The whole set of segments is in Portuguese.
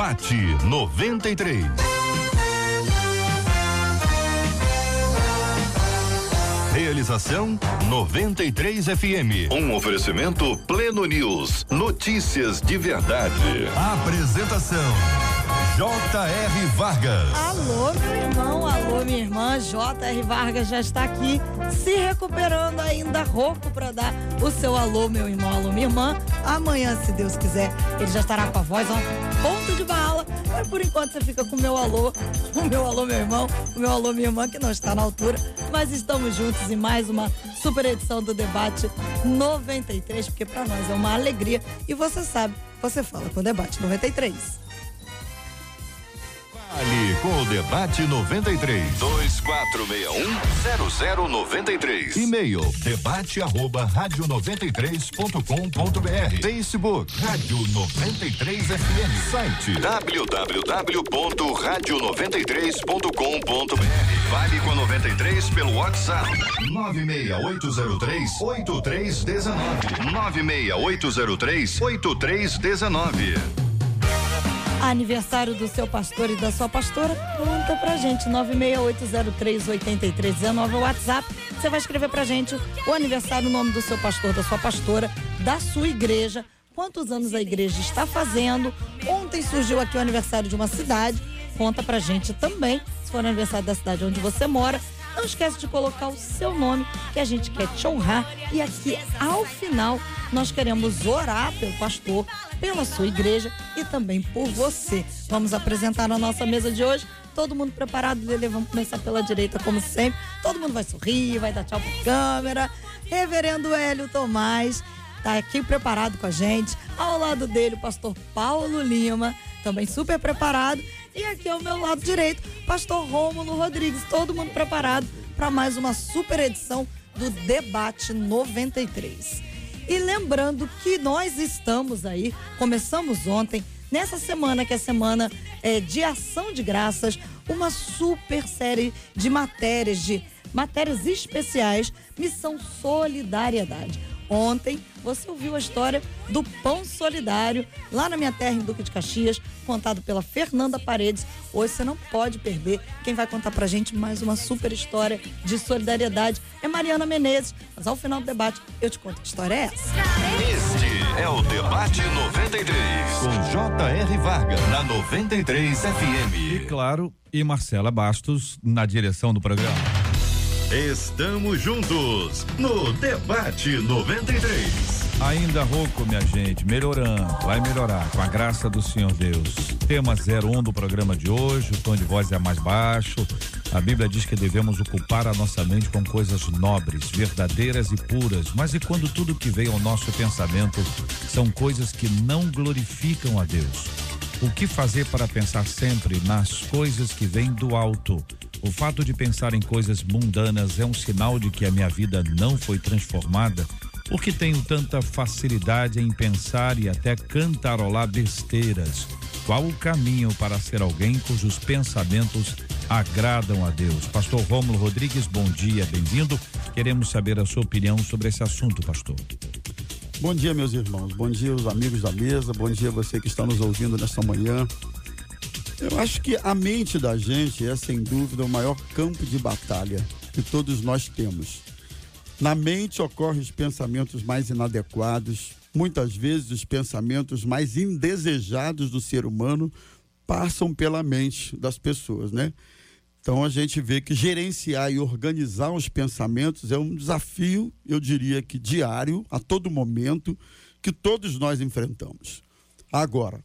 Debate 93. Realização 93 FM. Um oferecimento Pleno News. Notícias de verdade. Apresentação J.R. Vargas. Alô, meu irmão, alô, minha irmã. J.R. Vargas já está aqui, se recuperando ainda rouco para dar o seu alô, meu irmão, alô, minha irmã. Amanhã, se Deus quiser, ele já estará com a voz, ó, ponto de bala. Mas por enquanto você fica com o meu alô, o meu alô, meu irmão, o meu alô, minha irmã, que não está na altura. Mas estamos juntos em mais uma super edição do Debate 93, porque para nós é uma alegria. E você sabe, você fala com o Debate 93. Ali com o debate 93 2461 0093. E-mail debate arroba rádio 93.com.br. Facebook Rádio 93 FM. Site www.radio93.com.br. Vale com 93 pelo WhatsApp 96803 8319. 96803 8319 aniversário do seu pastor e da sua pastora, conta pra gente, 968038319 é o WhatsApp. Você vai escrever pra gente o aniversário, o nome do seu pastor, da sua pastora, da sua igreja, quantos anos a igreja está fazendo. Ontem surgiu aqui o aniversário de uma cidade, conta pra gente também, se for aniversário da cidade onde você mora. Não esquece de colocar o seu nome, que a gente quer te honrar. E aqui, ao final, nós queremos orar pelo pastor, pela sua igreja e também por você. Vamos apresentar a nossa mesa de hoje. Todo mundo preparado, Lele? Vamos começar pela direita, como sempre. Todo mundo vai sorrir, vai dar tchau pra câmera. Reverendo Hélio Tomás está aqui preparado com a gente. Ao lado dele, o pastor Paulo Lima, também super preparado. E aqui ao meu lado direito, pastor Rômulo Rodrigues, todo mundo preparado para mais uma super edição do Debate 93. E lembrando que nós estamos aí, começamos ontem, nessa semana que é semana é, de ação de graças, uma super série de matérias, de matérias especiais, Missão Solidariedade. Ontem você ouviu a história do Pão Solidário lá na minha terra, em Duque de Caxias, contado pela Fernanda Paredes. Hoje você não pode perder. Quem vai contar pra gente mais uma super história de solidariedade é Mariana Menezes. Mas ao final do debate eu te conto que história é essa. Este é o Debate 93, com J.R. Vargas, na 93 FM. E claro, e Marcela Bastos na direção do programa. Estamos juntos no Debate 93. Ainda rouco, minha gente, melhorando, vai melhorar, com a graça do Senhor Deus. Tema 01 do programa de hoje, o tom de voz é mais baixo. A Bíblia diz que devemos ocupar a nossa mente com coisas nobres, verdadeiras e puras. Mas e quando tudo que vem ao nosso pensamento são coisas que não glorificam a Deus? O que fazer para pensar sempre nas coisas que vêm do alto? O fato de pensar em coisas mundanas é um sinal de que a minha vida não foi transformada? Por que tenho tanta facilidade em pensar e até cantarolar besteiras? Qual o caminho para ser alguém cujos pensamentos agradam a Deus? Pastor Rômulo Rodrigues, bom dia, bem-vindo. Queremos saber a sua opinião sobre esse assunto, pastor. Bom dia, meus irmãos. Bom dia, os amigos da mesa. Bom dia, você que está nos ouvindo nesta manhã. Eu acho que a mente da gente é, sem dúvida, o maior campo de batalha que todos nós temos. Na mente ocorrem os pensamentos mais inadequados, muitas vezes os pensamentos mais indesejados do ser humano passam pela mente das pessoas, né? Então a gente vê que gerenciar e organizar os pensamentos é um desafio, eu diria que diário, a todo momento, que todos nós enfrentamos. Agora,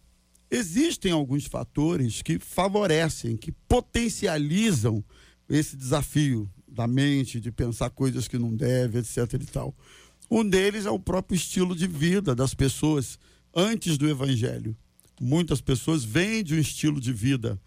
Existem alguns fatores que favorecem, que potencializam esse desafio da mente de pensar coisas que não deve, etc e tal. Um deles é o próprio estilo de vida das pessoas antes do evangelho. Muitas pessoas vêm de um estilo de vida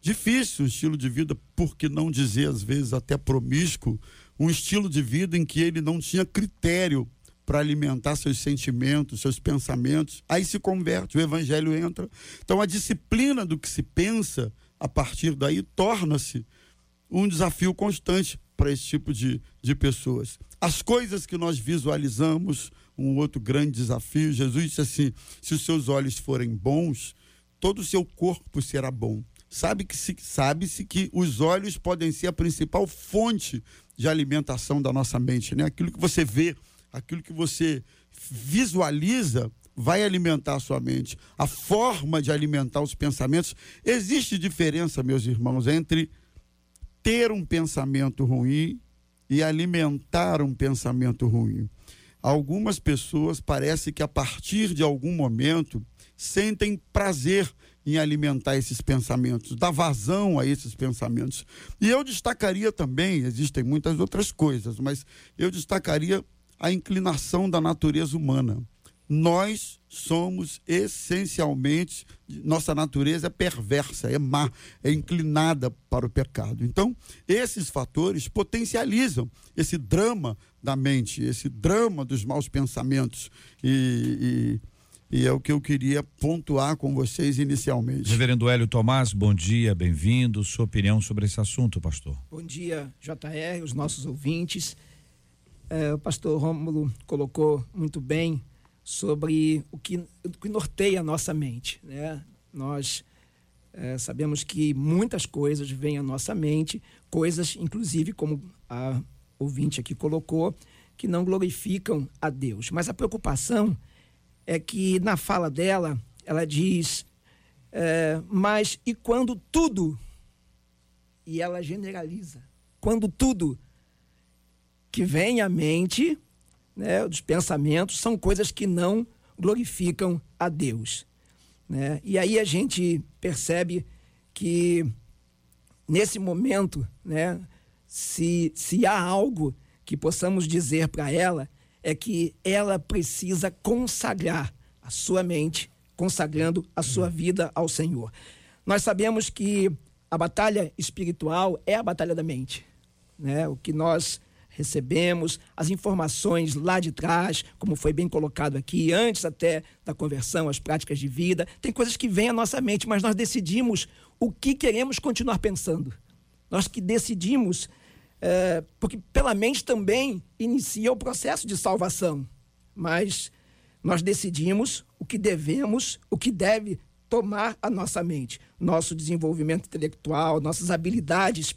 difícil, um estilo de vida, por que não dizer às vezes até promíscuo, um estilo de vida em que ele não tinha critério para alimentar seus sentimentos, seus pensamentos. Aí se converte, o evangelho entra. Então a disciplina do que se pensa a partir daí torna-se um desafio constante para esse tipo de, de pessoas. As coisas que nós visualizamos, um outro grande desafio, Jesus disse assim: se os seus olhos forem bons, todo o seu corpo será bom. Sabe que se, sabe-se que os olhos podem ser a principal fonte de alimentação da nossa mente, né? Aquilo que você vê, aquilo que você visualiza vai alimentar a sua mente. A forma de alimentar os pensamentos. Existe diferença, meus irmãos, entre ter um pensamento ruim e alimentar um pensamento ruim. Algumas pessoas parece que a partir de algum momento sentem prazer em alimentar esses pensamentos, dar vazão a esses pensamentos. E eu destacaria também, existem muitas outras coisas, mas eu destacaria a inclinação da natureza humana. Nós somos essencialmente, nossa natureza é perversa, é má, é inclinada para o pecado. Então, esses fatores potencializam esse drama da mente, esse drama dos maus pensamentos. E, e, e é o que eu queria pontuar com vocês inicialmente. Reverendo Hélio Tomás, bom dia, bem-vindo. Sua opinião sobre esse assunto, pastor? Bom dia, JR, os nossos ouvintes. É, o pastor Rômulo colocou muito bem sobre o que, o que norteia a nossa mente. Né? Nós é, sabemos que muitas coisas vêm à nossa mente, coisas, inclusive, como a ouvinte aqui colocou, que não glorificam a Deus. Mas a preocupação é que na fala dela, ela diz: é, mas e quando tudo, e ela generaliza, quando tudo que vem à mente né, dos pensamentos, são coisas que não glorificam a Deus. Né? E aí a gente percebe que nesse momento, né, se, se há algo que possamos dizer para ela, é que ela precisa consagrar a sua mente, consagrando a sua vida ao Senhor. Nós sabemos que a batalha espiritual é a batalha da mente. Né? O que nós recebemos, as informações lá de trás, como foi bem colocado aqui, antes até da conversão, as práticas de vida. Tem coisas que vêm à nossa mente, mas nós decidimos o que queremos continuar pensando. Nós que decidimos, é, porque pela mente também inicia o processo de salvação, mas nós decidimos o que devemos, o que deve tomar a nossa mente, nosso desenvolvimento intelectual, nossas habilidades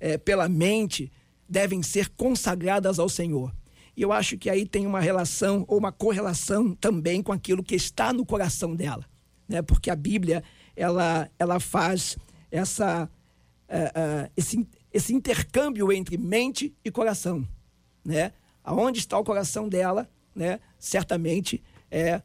é, pela mente devem ser consagradas ao Senhor. E eu acho que aí tem uma relação ou uma correlação também com aquilo que está no coração dela, né? Porque a Bíblia ela ela faz essa uh, uh, esse, esse intercâmbio entre mente e coração, né? Aonde está o coração dela, né? Certamente é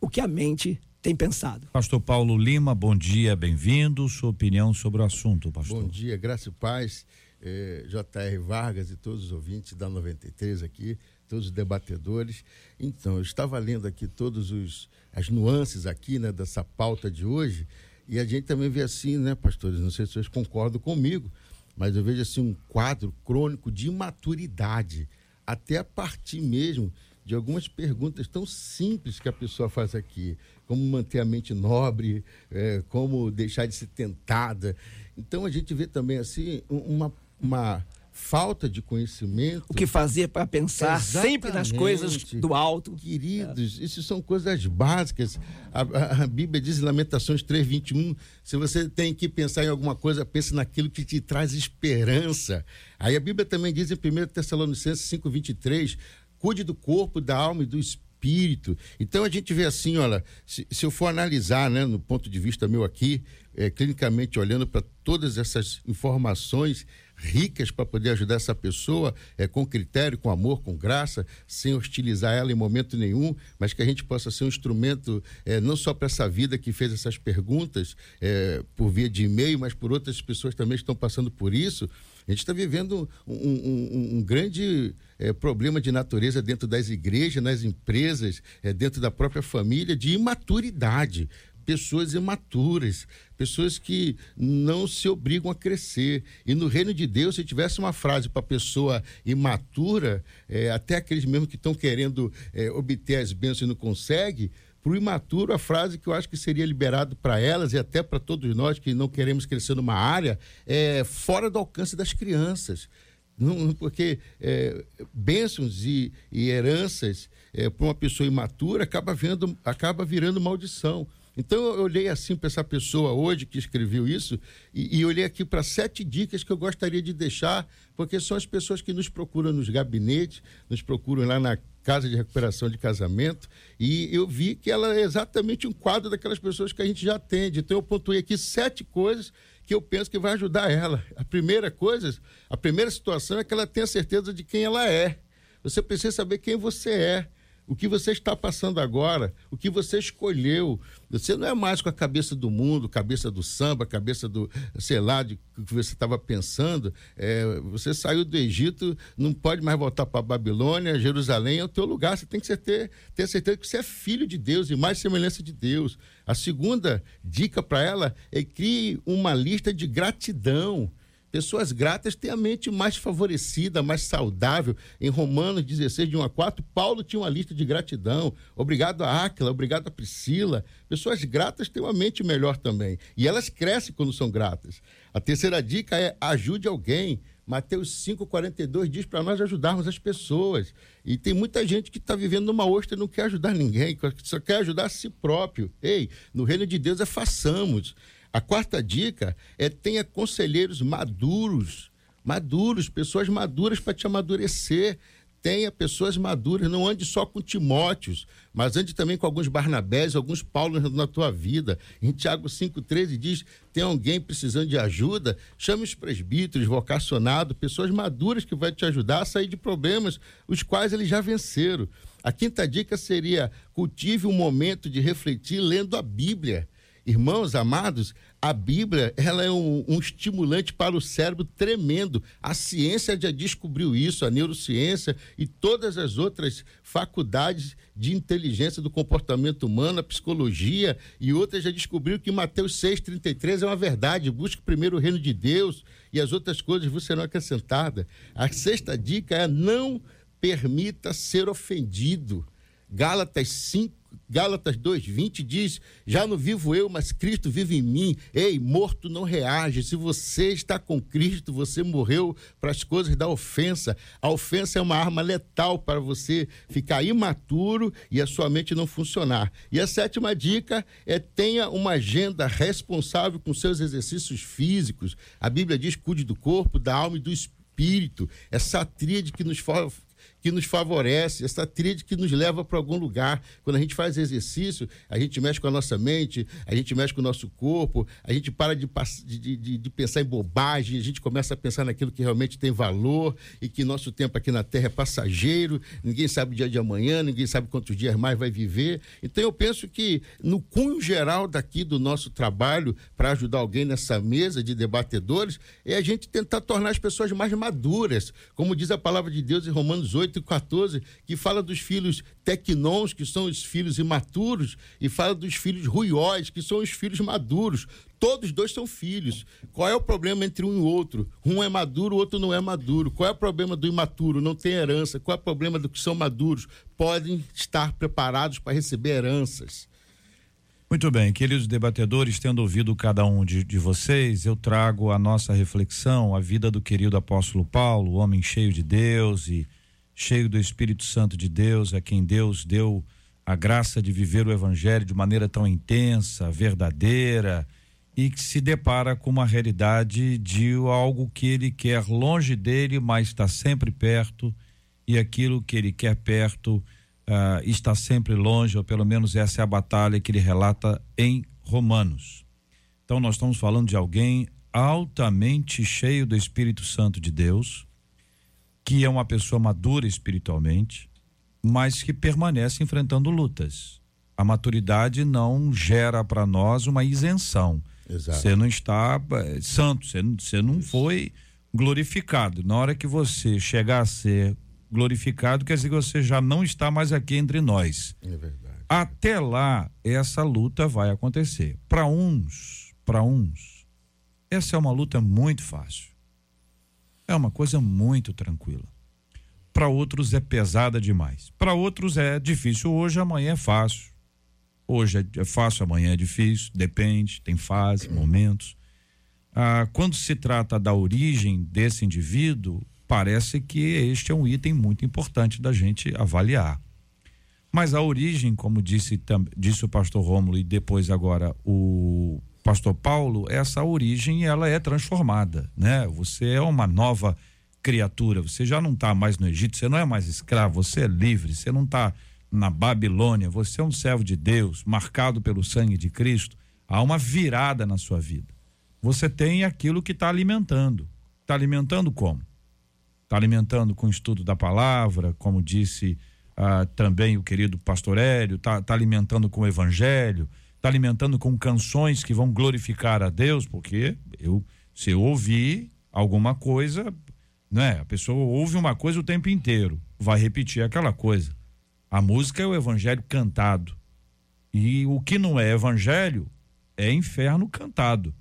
o que a mente tem pensado. Pastor Paulo Lima, bom dia, bem-vindo. Sua opinião sobre o assunto, pastor. Bom dia, graça e paz eh, J.R. Vargas e todos os ouvintes da 93 aqui, todos os debatedores. Então, eu estava lendo aqui todas as nuances aqui, né, dessa pauta de hoje, e a gente também vê assim, né, pastores, não sei se vocês concordam comigo, mas eu vejo assim um quadro crônico de imaturidade, até a partir mesmo de algumas perguntas tão simples que a pessoa faz aqui, como manter a mente nobre, é, como deixar de ser tentada. Então a gente vê também assim uma uma falta de conhecimento. O que fazer para pensar Exatamente. sempre nas coisas do alto. Queridos, é. isso são coisas básicas. A, a, a Bíblia diz em Lamentações 3:21, se você tem que pensar em alguma coisa, pense naquilo que te traz esperança. Aí a Bíblia também diz em 1 Tessalonicenses 5:23, cuide do corpo, da alma e do espírito. Então a gente vê assim, olha, se, se eu for analisar, né, no ponto de vista meu aqui, é, clinicamente olhando para todas essas informações, ricas para poder ajudar essa pessoa é, com critério, com amor, com graça, sem hostilizar ela em momento nenhum, mas que a gente possa ser um instrumento é, não só para essa vida que fez essas perguntas é, por via de e-mail, mas por outras pessoas também estão passando por isso. A gente está vivendo um, um, um grande é, problema de natureza dentro das igrejas, nas empresas, é, dentro da própria família, de imaturidade pessoas imaturas, pessoas que não se obrigam a crescer. E no reino de Deus, se tivesse uma frase para pessoa imatura, é, até aqueles mesmo que estão querendo é, obter as bênçãos e não conseguem, para o imaturo, a frase que eu acho que seria liberado para elas e até para todos nós que não queremos crescer numa área é fora do alcance das crianças Não, porque é, bênçãos e, e heranças é, para uma pessoa imatura acaba, vendo, acaba virando maldição. Então eu olhei assim para essa pessoa hoje que escreveu isso e, e olhei aqui para sete dicas que eu gostaria de deixar, porque são as pessoas que nos procuram nos gabinetes, nos procuram lá na casa de recuperação de casamento, e eu vi que ela é exatamente um quadro daquelas pessoas que a gente já atende. Então eu pontuei aqui sete coisas que eu penso que vai ajudar ela. A primeira coisa, a primeira situação é que ela tenha certeza de quem ela é. Você precisa saber quem você é o que você está passando agora, o que você escolheu. Você não é mais com a cabeça do mundo, cabeça do samba, cabeça do, sei lá, de que você estava pensando. É, você saiu do Egito, não pode mais voltar para Babilônia, Jerusalém é o teu lugar. Você tem que ter, ter certeza que você é filho de Deus e mais semelhança de Deus. A segunda dica para ela é crie uma lista de gratidão. Pessoas gratas têm a mente mais favorecida, mais saudável. Em Romanos 16, de 1 a 4, Paulo tinha uma lista de gratidão. Obrigado a Áquila, obrigado a Priscila. Pessoas gratas têm uma mente melhor também. E elas crescem quando são gratas. A terceira dica é ajude alguém. Mateus 5,42 diz para nós ajudarmos as pessoas. E tem muita gente que está vivendo numa ostra e não quer ajudar ninguém, só quer ajudar a si próprio. Ei, no reino de Deus é façamos. A quarta dica é tenha conselheiros maduros, maduros, pessoas maduras para te amadurecer. Tenha pessoas maduras, não ande só com Timóteos, mas ande também com alguns Barnabés, alguns Paulos na tua vida. Em Tiago 5,13 diz: tem alguém precisando de ajuda? Chame os presbíteros, vocacionados, pessoas maduras que vai te ajudar a sair de problemas, os quais eles já venceram. A quinta dica seria: cultive um momento de refletir lendo a Bíblia. Irmãos amados, a Bíblia ela é um, um, estimulante para o cérebro tremendo. A ciência já descobriu isso, a neurociência e todas as outras faculdades de inteligência do comportamento humano, a psicologia e outras já descobriram que Mateus 6,33 é uma verdade. Busque primeiro o reino de Deus e as outras coisas vos serão acrescentadas. A sexta dica é não permita ser ofendido. Gálatas 5, Gálatas 2:20 diz: "Já não vivo eu, mas Cristo vive em mim. Ei, morto não reage. Se você está com Cristo, você morreu para as coisas da ofensa. A ofensa é uma arma letal para você ficar imaturo e a sua mente não funcionar. E a sétima dica é tenha uma agenda responsável com seus exercícios físicos. A Bíblia diz: "Cuide do corpo, da alma e do espírito". Essa tríade que nos que nos favorece, essa tríade que nos leva para algum lugar. Quando a gente faz exercício, a gente mexe com a nossa mente, a gente mexe com o nosso corpo, a gente para de, de, de, de pensar em bobagem, a gente começa a pensar naquilo que realmente tem valor e que nosso tempo aqui na Terra é passageiro, ninguém sabe o dia de amanhã, ninguém sabe quantos dias mais vai viver. Então eu penso que no cunho geral daqui do nosso trabalho para ajudar alguém nessa mesa de debatedores é a gente tentar tornar as pessoas mais maduras, como diz a palavra de Deus em Romanos 8, 8 e 14, que fala dos filhos tecnons, que são os filhos imaturos, e fala dos filhos ruióis, que são os filhos maduros. Todos dois são filhos. Qual é o problema entre um e outro? Um é maduro, o outro não é maduro. Qual é o problema do imaturo? Não tem herança. Qual é o problema do que são maduros? Podem estar preparados para receber heranças. Muito bem, queridos debatedores, tendo ouvido cada um de, de, vocês, eu trago a nossa reflexão, a vida do querido apóstolo Paulo, homem cheio de Deus e cheio do Espírito Santo de Deus, a quem Deus deu a graça de viver o Evangelho de maneira tão intensa, verdadeira, e que se depara com uma realidade de algo que ele quer longe dele, mas está sempre perto, e aquilo que ele quer perto uh, está sempre longe, ou pelo menos essa é a batalha que ele relata em Romanos. Então, nós estamos falando de alguém altamente cheio do Espírito Santo de Deus que é uma pessoa madura espiritualmente, mas que permanece enfrentando lutas. A maturidade não gera para nós uma isenção. Você não está é, santo, você, você não foi glorificado. Na hora que você chegar a ser glorificado, quer dizer que você já não está mais aqui entre nós. É verdade. Até lá, essa luta vai acontecer. Para uns, para uns, essa é uma luta muito fácil. É uma coisa muito tranquila. Para outros é pesada demais. Para outros é difícil hoje, amanhã é fácil. Hoje é, é fácil, amanhã é difícil, depende, tem fase, momentos. Ah, quando se trata da origem desse indivíduo, parece que este é um item muito importante da gente avaliar. Mas a origem, como disse, disse o pastor Rômulo e depois agora o pastor Paulo, essa origem ela é transformada, né? Você é uma nova criatura, você já não está mais no Egito, você não é mais escravo, você é livre, você não está na Babilônia, você é um servo de Deus, marcado pelo sangue de Cristo. Há uma virada na sua vida. Você tem aquilo que está alimentando. Está alimentando como? Está alimentando com o estudo da palavra, como disse ah, também o querido pastor Hélio, está tá alimentando com o evangelho, está alimentando com canções que vão glorificar a Deus, porque eu, se eu ouvir alguma coisa, né? A pessoa ouve uma coisa o tempo inteiro, vai repetir aquela coisa. A música é o evangelho cantado. E o que não é evangelho é inferno cantado.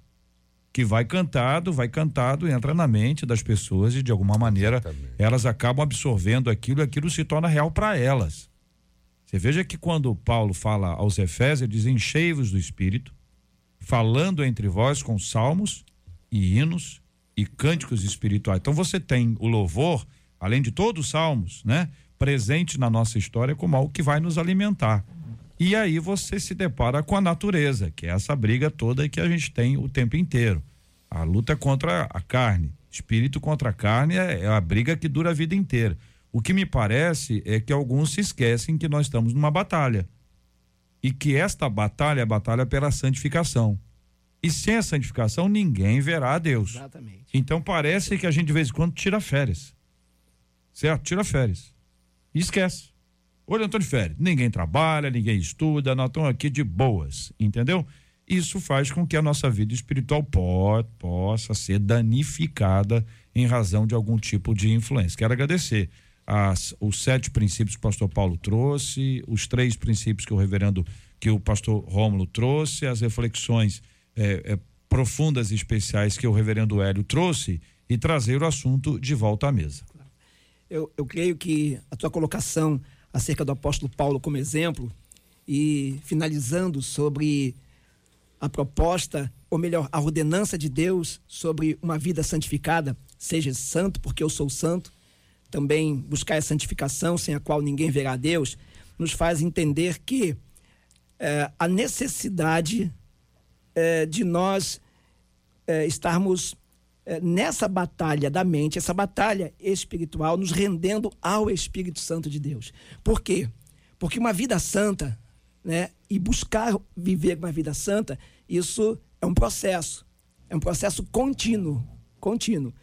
Que vai cantado, vai cantado, entra na mente das pessoas e de alguma maneira Exatamente. elas acabam absorvendo aquilo e aquilo se torna real para elas. Você veja que quando Paulo fala aos Efésios, ele diz: enchei-vos do Espírito, falando entre vós com salmos e hinos e cânticos espirituais. Então você tem o louvor, além de todos os salmos, né? Presente na nossa história como algo que vai nos alimentar. E aí você se depara com a natureza, que é essa briga toda que a gente tem o tempo inteiro. A luta contra a carne. Espírito contra a carne é, é a briga que dura a vida inteira. O que me parece é que alguns se esquecem que nós estamos numa batalha. E que esta batalha é a batalha pela santificação. E sem a santificação, ninguém verá a Deus. Exatamente. Então parece que a gente de vez em quando tira férias. Certo? Tira férias. E esquece. Hoje eu estou de férias. Ninguém trabalha, ninguém estuda, nós estamos aqui de boas. Entendeu? Isso faz com que a nossa vida espiritual po possa ser danificada em razão de algum tipo de influência. Quero agradecer as, os sete princípios que o pastor Paulo trouxe, os três princípios que o reverendo, que o pastor Rômulo trouxe, as reflexões é, é, profundas e especiais que o reverendo Hélio trouxe e trazer o assunto de volta à mesa. Eu, eu creio que a tua colocação acerca do apóstolo Paulo como exemplo e finalizando sobre a proposta, ou melhor, a ordenança de Deus sobre uma vida santificada, seja santo porque eu sou santo, também buscar a santificação sem a qual ninguém verá a Deus, nos faz entender que é, a necessidade é, de nós é, estarmos é, nessa batalha da mente, essa batalha espiritual, nos rendendo ao Espírito Santo de Deus. Por quê? Porque uma vida santa, né, e buscar viver uma vida santa, isso é um processo, é um processo contínuo, contínuo.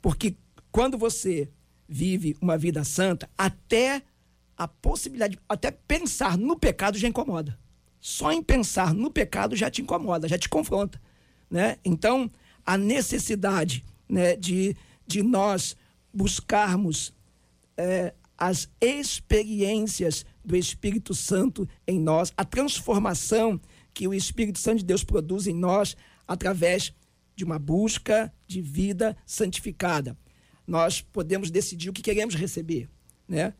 Porque quando você vive uma vida santa, até a possibilidade, até pensar no pecado já incomoda só em pensar no pecado já te incomoda, já te confronta. Né? Então, a necessidade né, de, de nós buscarmos é, as experiências do Espírito Santo em nós, a transformação que o Espírito Santo de Deus produz em nós através de uma busca de vida santificada. Nós podemos decidir o que queremos receber, né?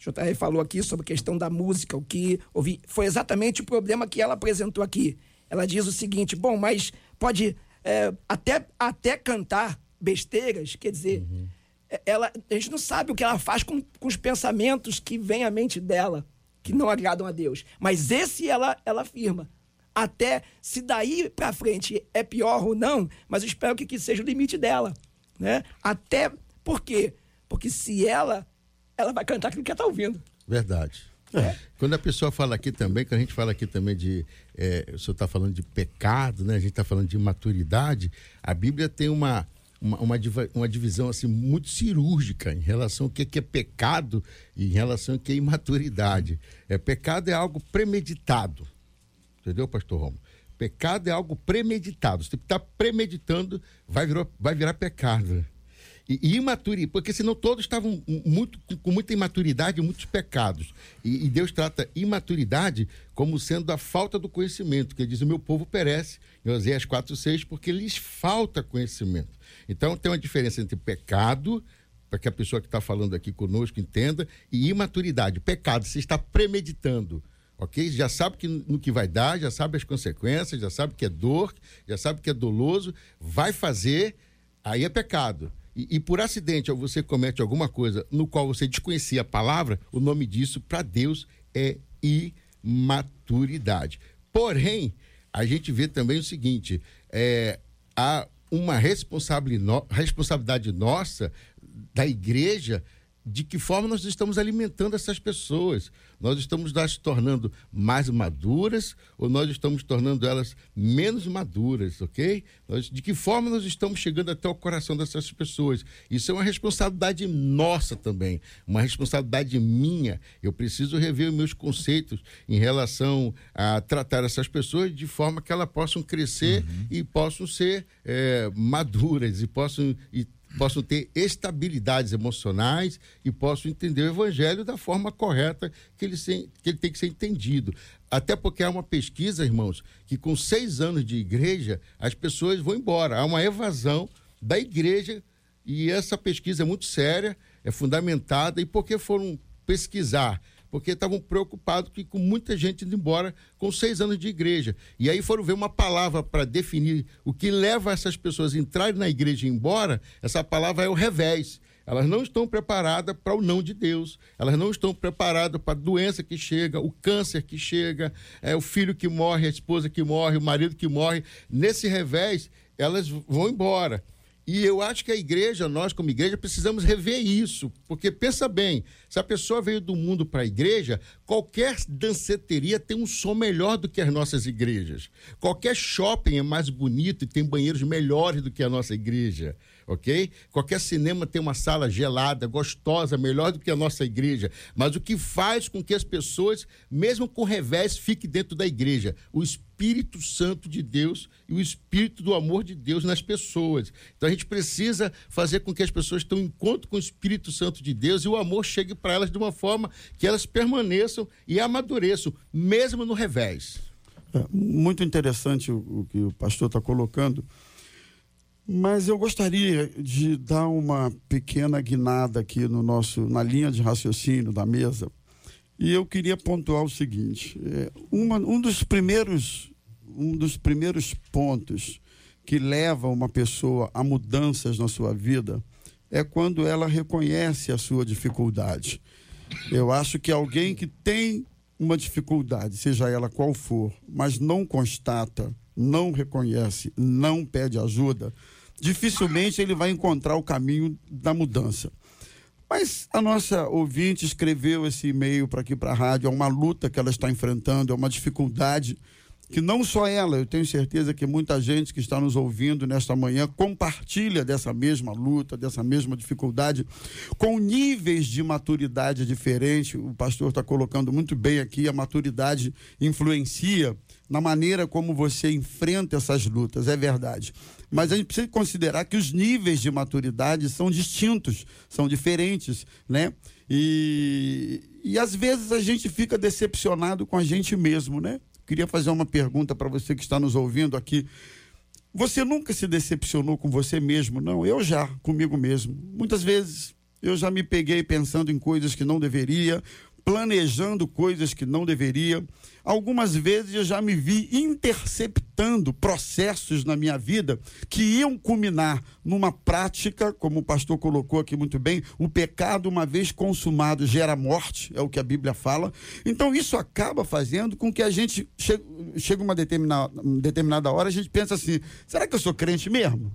JR falou aqui sobre a questão da música, o que ouvi. Foi exatamente o problema que ela apresentou aqui. Ela diz o seguinte: bom, mas pode é, até, até cantar besteiras, quer dizer, uhum. É, ela, a gente não sabe o que ela faz com, com os pensamentos que vêm à mente dela, que não agradam a Deus. Mas esse ela, ela afirma. Até se daí para frente é pior ou não, mas eu espero que, que seja o limite dela. Né? Até por quê? Porque se ela ela vai cantar aquilo que ela está ouvindo. Verdade. É. Quando a pessoa fala aqui também, quando a gente fala aqui também de. É, o senhor está falando de pecado, né? A gente está falando de maturidade. A Bíblia tem uma, uma, uma, uma, divisão assim, muito cirúrgica em relação ao que, que é pecado e em relação ao que é imaturidade. É, pecado é algo premeditado. Entendeu, pastor Romo? Pecado é algo premeditado. Se você está premeditando, vai virar, vai virar pecado. E, imaturidade, porque senão todos estavam muito, com muita imaturidade muitos pecados. E, e, Deus trata imaturidade como sendo a falta do conhecimento, que ele diz: o meu povo perece, em Oséias 4,6, porque lhes falta conhecimento. Então tem uma diferença entre pecado, para que a pessoa que está falando aqui conosco entenda, e imaturidade. Pecado, você está premeditando ok? Já sabe que, no que vai dar, já sabe as consequências, já sabe que é dor, já sabe que é doloso, vai fazer, aí é pecado. E, e, por acidente você comete alguma coisa no qual você desconhecia a palavra, o nome disso para Deus é imaturidade. Porém, a gente vê também o seguinte: é, há uma responsabilidade nossa da igreja de que forma nós estamos alimentando essas pessoas. Nós estamos as tornando mais maduras ou nós estamos tornando elas menos maduras, ok? Nós, de que forma nós estamos chegando até o coração dessas pessoas? Isso é uma responsabilidade nossa também, uma responsabilidade minha. Eu preciso rever os meus conceitos em relação a tratar essas pessoas de forma que elas possam crescer uhum. e possam ser é, maduras e possam e possam ter estabilidades emocionais e possam entender o evangelho da forma correta que ele, se, que ele tem que ser entendido. Até porque há uma pesquisa, irmãos, que com seis anos de igreja, as pessoas vão embora. Há uma evasão da igreja e essa pesquisa é muito séria, é fundamentada. E por que foram pesquisar? Porque estavam preocupados que com muita gente indo embora com seis anos de igreja. E aí foram ver uma palavra para definir o que leva essas pessoas a entrarem na igreja e ir embora. Essa palavra é o revés. Elas não estão preparadas para o não de Deus. Elas não estão preparadas para a doença que chega, o câncer que chega, é o filho que morre, a esposa que morre, o marido que morre. Nesse revés, elas vão embora. E eu acho que a igreja, nós como igreja, precisamos rever isso. Porque pensa bem, se a pessoa veio do mundo para a igreja, qualquer danceteria tem um som melhor do que as nossas igrejas. Qualquer shopping é mais bonito e tem banheiros melhores do que a nossa igreja ok? Qualquer cinema tem uma sala gelada, gostosa, melhor do que a nossa igreja. Mas o que faz com que as pessoas, mesmo com revés, fiquem dentro da igreja? O Espírito Santo de Deus e o Espírito do amor de Deus nas pessoas. Então a gente precisa fazer com que as pessoas tenham um encontro com o Espírito Santo de Deus e o amor chegue para elas de uma forma que elas permaneçam e amadureçam, mesmo no revés. É, muito interessante o, o que o pastor está colocando. Mas eu gostaria de dar uma pequena guinada aqui no nosso, na linha de raciocínio da mesa. E eu queria pontuar o seguinte: é, uma, um dos primeiros, um dos primeiros pontos que leva uma pessoa a mudanças na sua vida é quando ela reconhece a sua dificuldade. Eu acho que alguém que tem uma dificuldade, seja ela qual for, mas não constata, não reconhece, não pede ajuda, dificilmente ele vai encontrar o caminho da mudança. Mas a nossa ouvinte escreveu esse e-mail para aqui para a rádio, é uma luta que ela está enfrentando, é uma dificuldade que não só ela, eu tenho certeza que muita gente que está nos ouvindo nesta manhã compartilha dessa mesma luta, dessa mesma dificuldade, com níveis de maturidade diferentes. O pastor está colocando muito bem aqui, a maturidade influencia na maneira como você enfrenta essas lutas, é verdade. Mas a gente precisa considerar que os níveis de maturidade são distintos, são diferentes, né? E, e às vezes a gente fica decepcionado com a gente mesmo, né? Queria fazer uma pergunta para você que está nos ouvindo aqui. Você nunca se decepcionou com você mesmo? Não, eu já, comigo mesmo. Muitas vezes eu já me peguei pensando em coisas que não deveria, planejando coisas que não deveria. Algumas vezes eu já me vi interceptando processos na minha vida que iam culminar numa prática, como o pastor colocou aqui muito bem, o pecado, uma vez consumado, gera morte, é o que a Bíblia fala. Então isso acaba fazendo com que a gente chegue, uma determinada hora, a gente pensa assim: será que eu sou crente mesmo?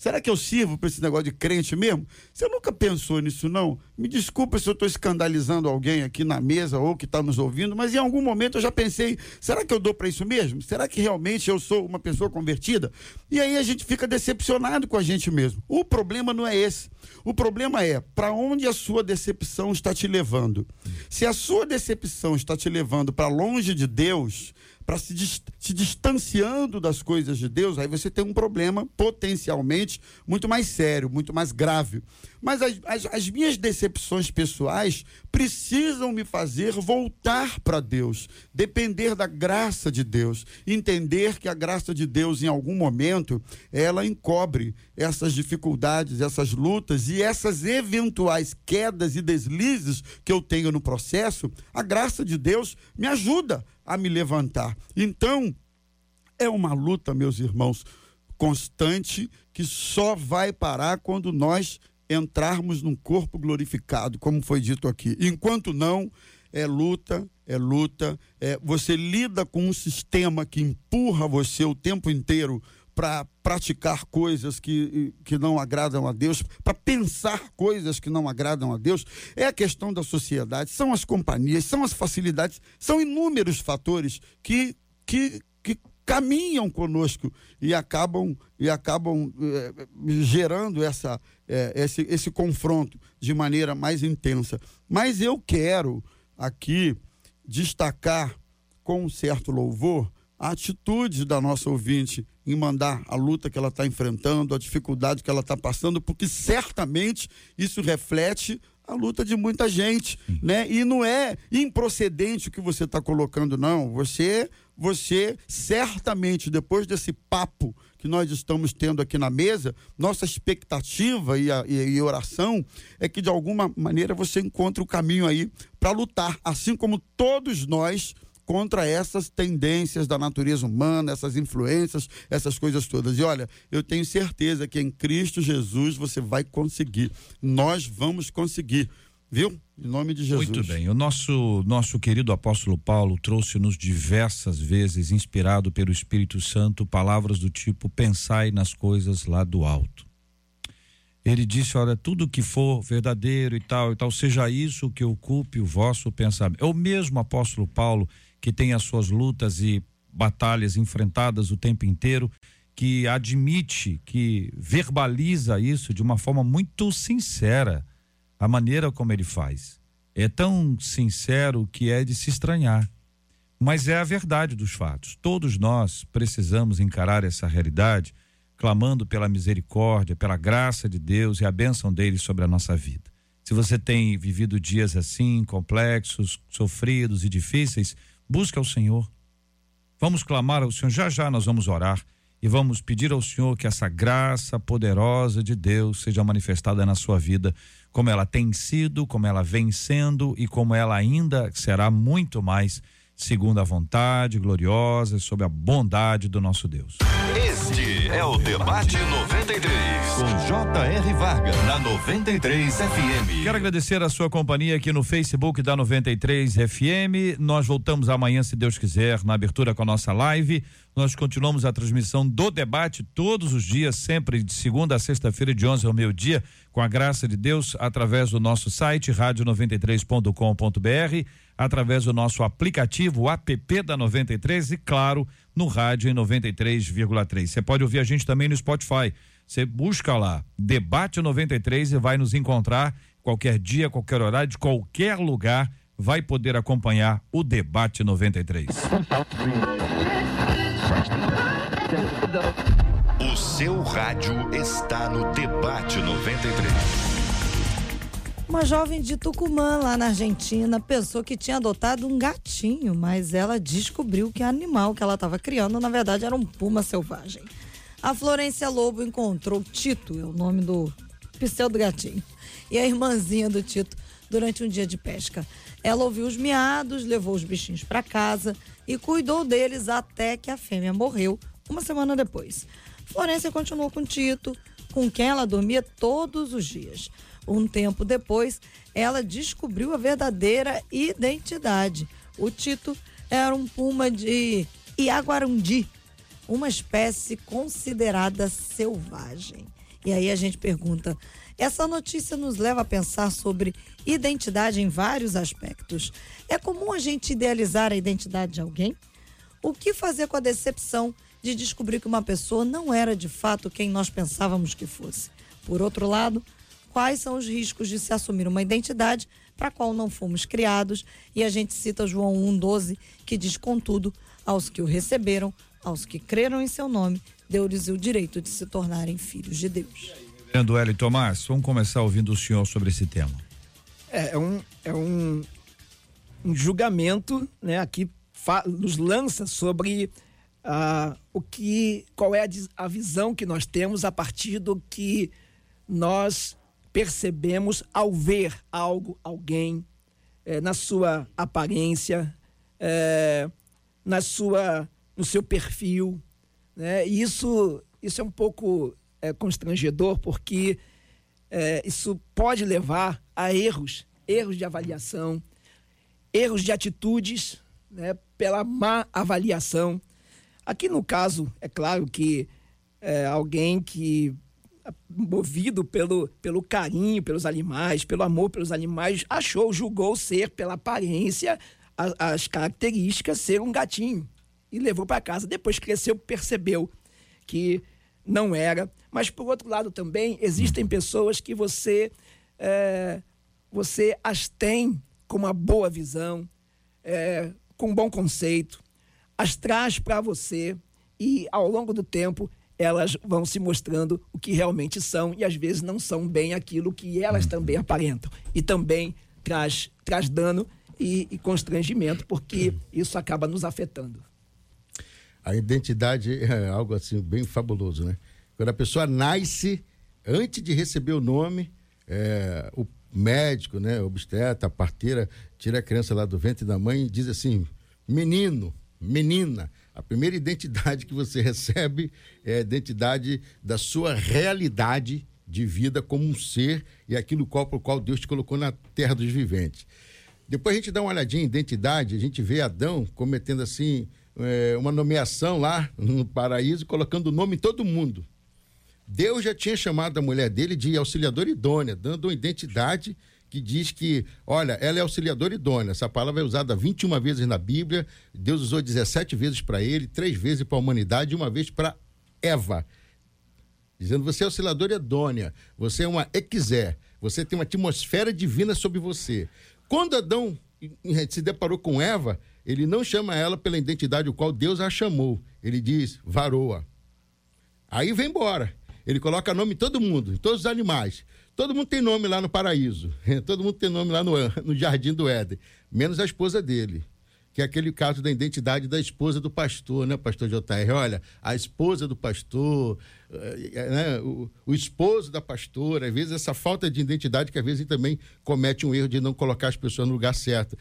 Será que eu sirvo para esse negócio de crente mesmo? Você nunca pensou nisso, não? Me desculpa se eu estou escandalizando alguém aqui na mesa ou que está nos ouvindo, mas em algum momento eu já pensei: será que eu dou para isso mesmo? Será que realmente eu sou uma pessoa convertida? E aí a gente fica decepcionado com a gente mesmo. O problema não é esse. O problema é para onde a sua decepção está te levando. Se a sua decepção está te levando para longe de Deus, para se, se distanciando das coisas de Deus, aí você tem um problema potencialmente muito mais sério, muito mais grave. Mas as, as, as minhas decepções pessoais precisam me fazer voltar para Deus, depender da graça de Deus, entender que a graça de Deus, em algum momento, ela encobre essas dificuldades, essas lutas e essas eventuais quedas e deslizes que eu tenho no processo. A graça de Deus me ajuda a me levantar. Então, é uma luta, meus irmãos, constante que só vai parar quando nós entrarmos num corpo glorificado, como foi dito aqui. Enquanto não, é luta, é luta. É, você lida com um sistema que empurra você o tempo inteiro para praticar coisas que, que não agradam a Deus, para pensar coisas que não agradam a Deus, é a questão da sociedade, são as companhias, são as facilidades, são inúmeros fatores que, que, que caminham conosco e acabam e acabam eh, gerando essa eh, esse, esse confronto de maneira mais intensa. Mas eu quero aqui destacar com um certo louvor a atitude da nossa ouvinte em mandar a luta que ela está enfrentando, a dificuldade que ela está passando, porque certamente isso reflete a luta de muita gente, né? E não é improcedente o que você está colocando, não. Você, você certamente depois desse papo que nós estamos tendo aqui na mesa, nossa expectativa e, a, e, e oração é que de alguma maneira você encontre o caminho aí para lutar, assim como todos nós contra essas tendências da natureza humana, essas influências, essas coisas todas. E olha, eu tenho certeza que em Cristo Jesus você vai conseguir. Nós vamos conseguir. Viu? Em nome de Jesus. Muito bem. O nosso nosso querido apóstolo Paulo trouxe-nos diversas vezes, inspirado pelo Espírito Santo, palavras do tipo: pensai nas coisas lá do alto. Ele disse: Olha, tudo que for verdadeiro e tal, e tal, seja isso que ocupe o vosso pensamento. É o mesmo apóstolo Paulo que tem as suas lutas e batalhas enfrentadas o tempo inteiro, que admite, que verbaliza isso de uma forma muito sincera, a maneira como ele faz. É tão sincero que é de se estranhar. Mas é a verdade dos fatos. Todos nós precisamos encarar essa realidade, clamando pela misericórdia, pela graça de Deus e a bênção dele sobre a nossa vida. Se você tem vivido dias assim, complexos, sofridos e difíceis, Busque ao Senhor. Vamos clamar ao Senhor. Já já nós vamos orar e vamos pedir ao Senhor que essa graça poderosa de Deus seja manifestada na sua vida, como ela tem sido, como ela vem sendo e como ela ainda será muito mais, segundo a vontade gloriosa e sob a bondade do nosso Deus. Este é o Debate 93, com J.R. Varga, na 93 FM. Quero agradecer a sua companhia aqui no Facebook da 93 FM. Nós voltamos amanhã, se Deus quiser, na abertura com a nossa live. Nós continuamos a transmissão do debate todos os dias, sempre de segunda a sexta-feira, de 11 ao meio-dia, com a graça de Deus, através do nosso site, rádio93.com.br, através do nosso aplicativo, app da 93 e, claro, no rádio em 93,3. Você pode ouvir a gente também no Spotify. Você busca lá, Debate 93 e vai nos encontrar qualquer dia, qualquer horário, de qualquer lugar, vai poder acompanhar o Debate 93. O seu rádio está no Debate 93. Uma jovem de Tucumã, lá na Argentina, pensou que tinha adotado um gatinho, mas ela descobriu que o animal que ela estava criando, na verdade, era um puma selvagem. A Florência Lobo encontrou Tito, é o nome do pseudo gatinho, e a irmãzinha do Tito durante um dia de pesca. Ela ouviu os miados, levou os bichinhos para casa e cuidou deles até que a fêmea morreu uma semana depois. Florência continuou com Tito, com quem ela dormia todos os dias. Um tempo depois, ela descobriu a verdadeira identidade. O Tito era um puma de Iaguarundi, uma espécie considerada selvagem. E aí a gente pergunta: essa notícia nos leva a pensar sobre identidade em vários aspectos. É comum a gente idealizar a identidade de alguém? O que fazer com a decepção de descobrir que uma pessoa não era de fato quem nós pensávamos que fosse? Por outro lado, quais são os riscos de se assumir uma identidade para a qual não fomos criados? E a gente cita João 1,12, que diz: Contudo, aos que o receberam, aos que creram em seu nome, deu-lhes o direito de se tornarem filhos de Deus. Reverendo Hélio Tomás, vamos começar ouvindo o senhor sobre esse tema. É, é um, é um, um julgamento, né? Aqui nos lança sobre uh, o que, qual é a, a visão que nós temos a partir do que nós percebemos ao ver algo, alguém, é, na sua aparência, é, na sua, no seu perfil, né? E isso isso é um pouco é, constrangedor, porque isso pode levar a erros, erros de avaliação, erros de atitudes, né, pela má avaliação. Aqui no caso, é claro que alguém que movido pelo, pelo carinho pelos animais, pelo amor pelos animais, achou, julgou ser pela aparência, a, as características, ser um gatinho e levou para casa. Depois cresceu, percebeu que não era. Mas por outro lado também existem pessoas que você é, você as tem com uma boa visão, é, com um bom conceito, as traz para você e ao longo do tempo elas vão se mostrando o que realmente são e às vezes não são bem aquilo que elas uhum. também aparentam. E também traz, traz dano e, e constrangimento, porque isso acaba nos afetando. A identidade é algo assim bem fabuloso, né? Quando a pessoa nasce, antes de receber o nome, é, o médico, né, obstetra, a parteira, tira a criança lá do ventre da mãe e diz assim: menino, menina. A primeira identidade que você recebe é a identidade da sua realidade de vida como um ser e aquilo qual, por qual Deus te colocou na terra dos viventes. Depois a gente dá uma olhadinha em identidade, a gente vê Adão cometendo assim é, uma nomeação lá no paraíso, colocando o nome em todo mundo. Deus já tinha chamado a mulher dele de auxiliadora idônea, dando uma identidade que diz que, olha, ela é auxiliadora idônea. Essa palavra é usada 21 vezes na Bíblia. Deus usou 17 vezes para ele, três vezes para a humanidade e uma vez para Eva. Dizendo, você é auxiliadora idônea, você é uma exé, você tem uma atmosfera divina sobre você. Quando Adão se deparou com Eva, ele não chama ela pela identidade o qual Deus a chamou. Ele diz, varoa. Aí vem embora. Ele coloca nome em todo mundo, em todos os animais. Todo mundo tem nome lá no paraíso. Todo mundo tem nome lá no, no jardim do Éden. Menos a esposa dele. Que é aquele caso da identidade da esposa do pastor, né, pastor JR? Olha, a esposa do pastor, eh, eh, né, o, o esposo da pastora, às vezes essa falta de identidade que às vezes também comete um erro de não colocar as pessoas no lugar certo.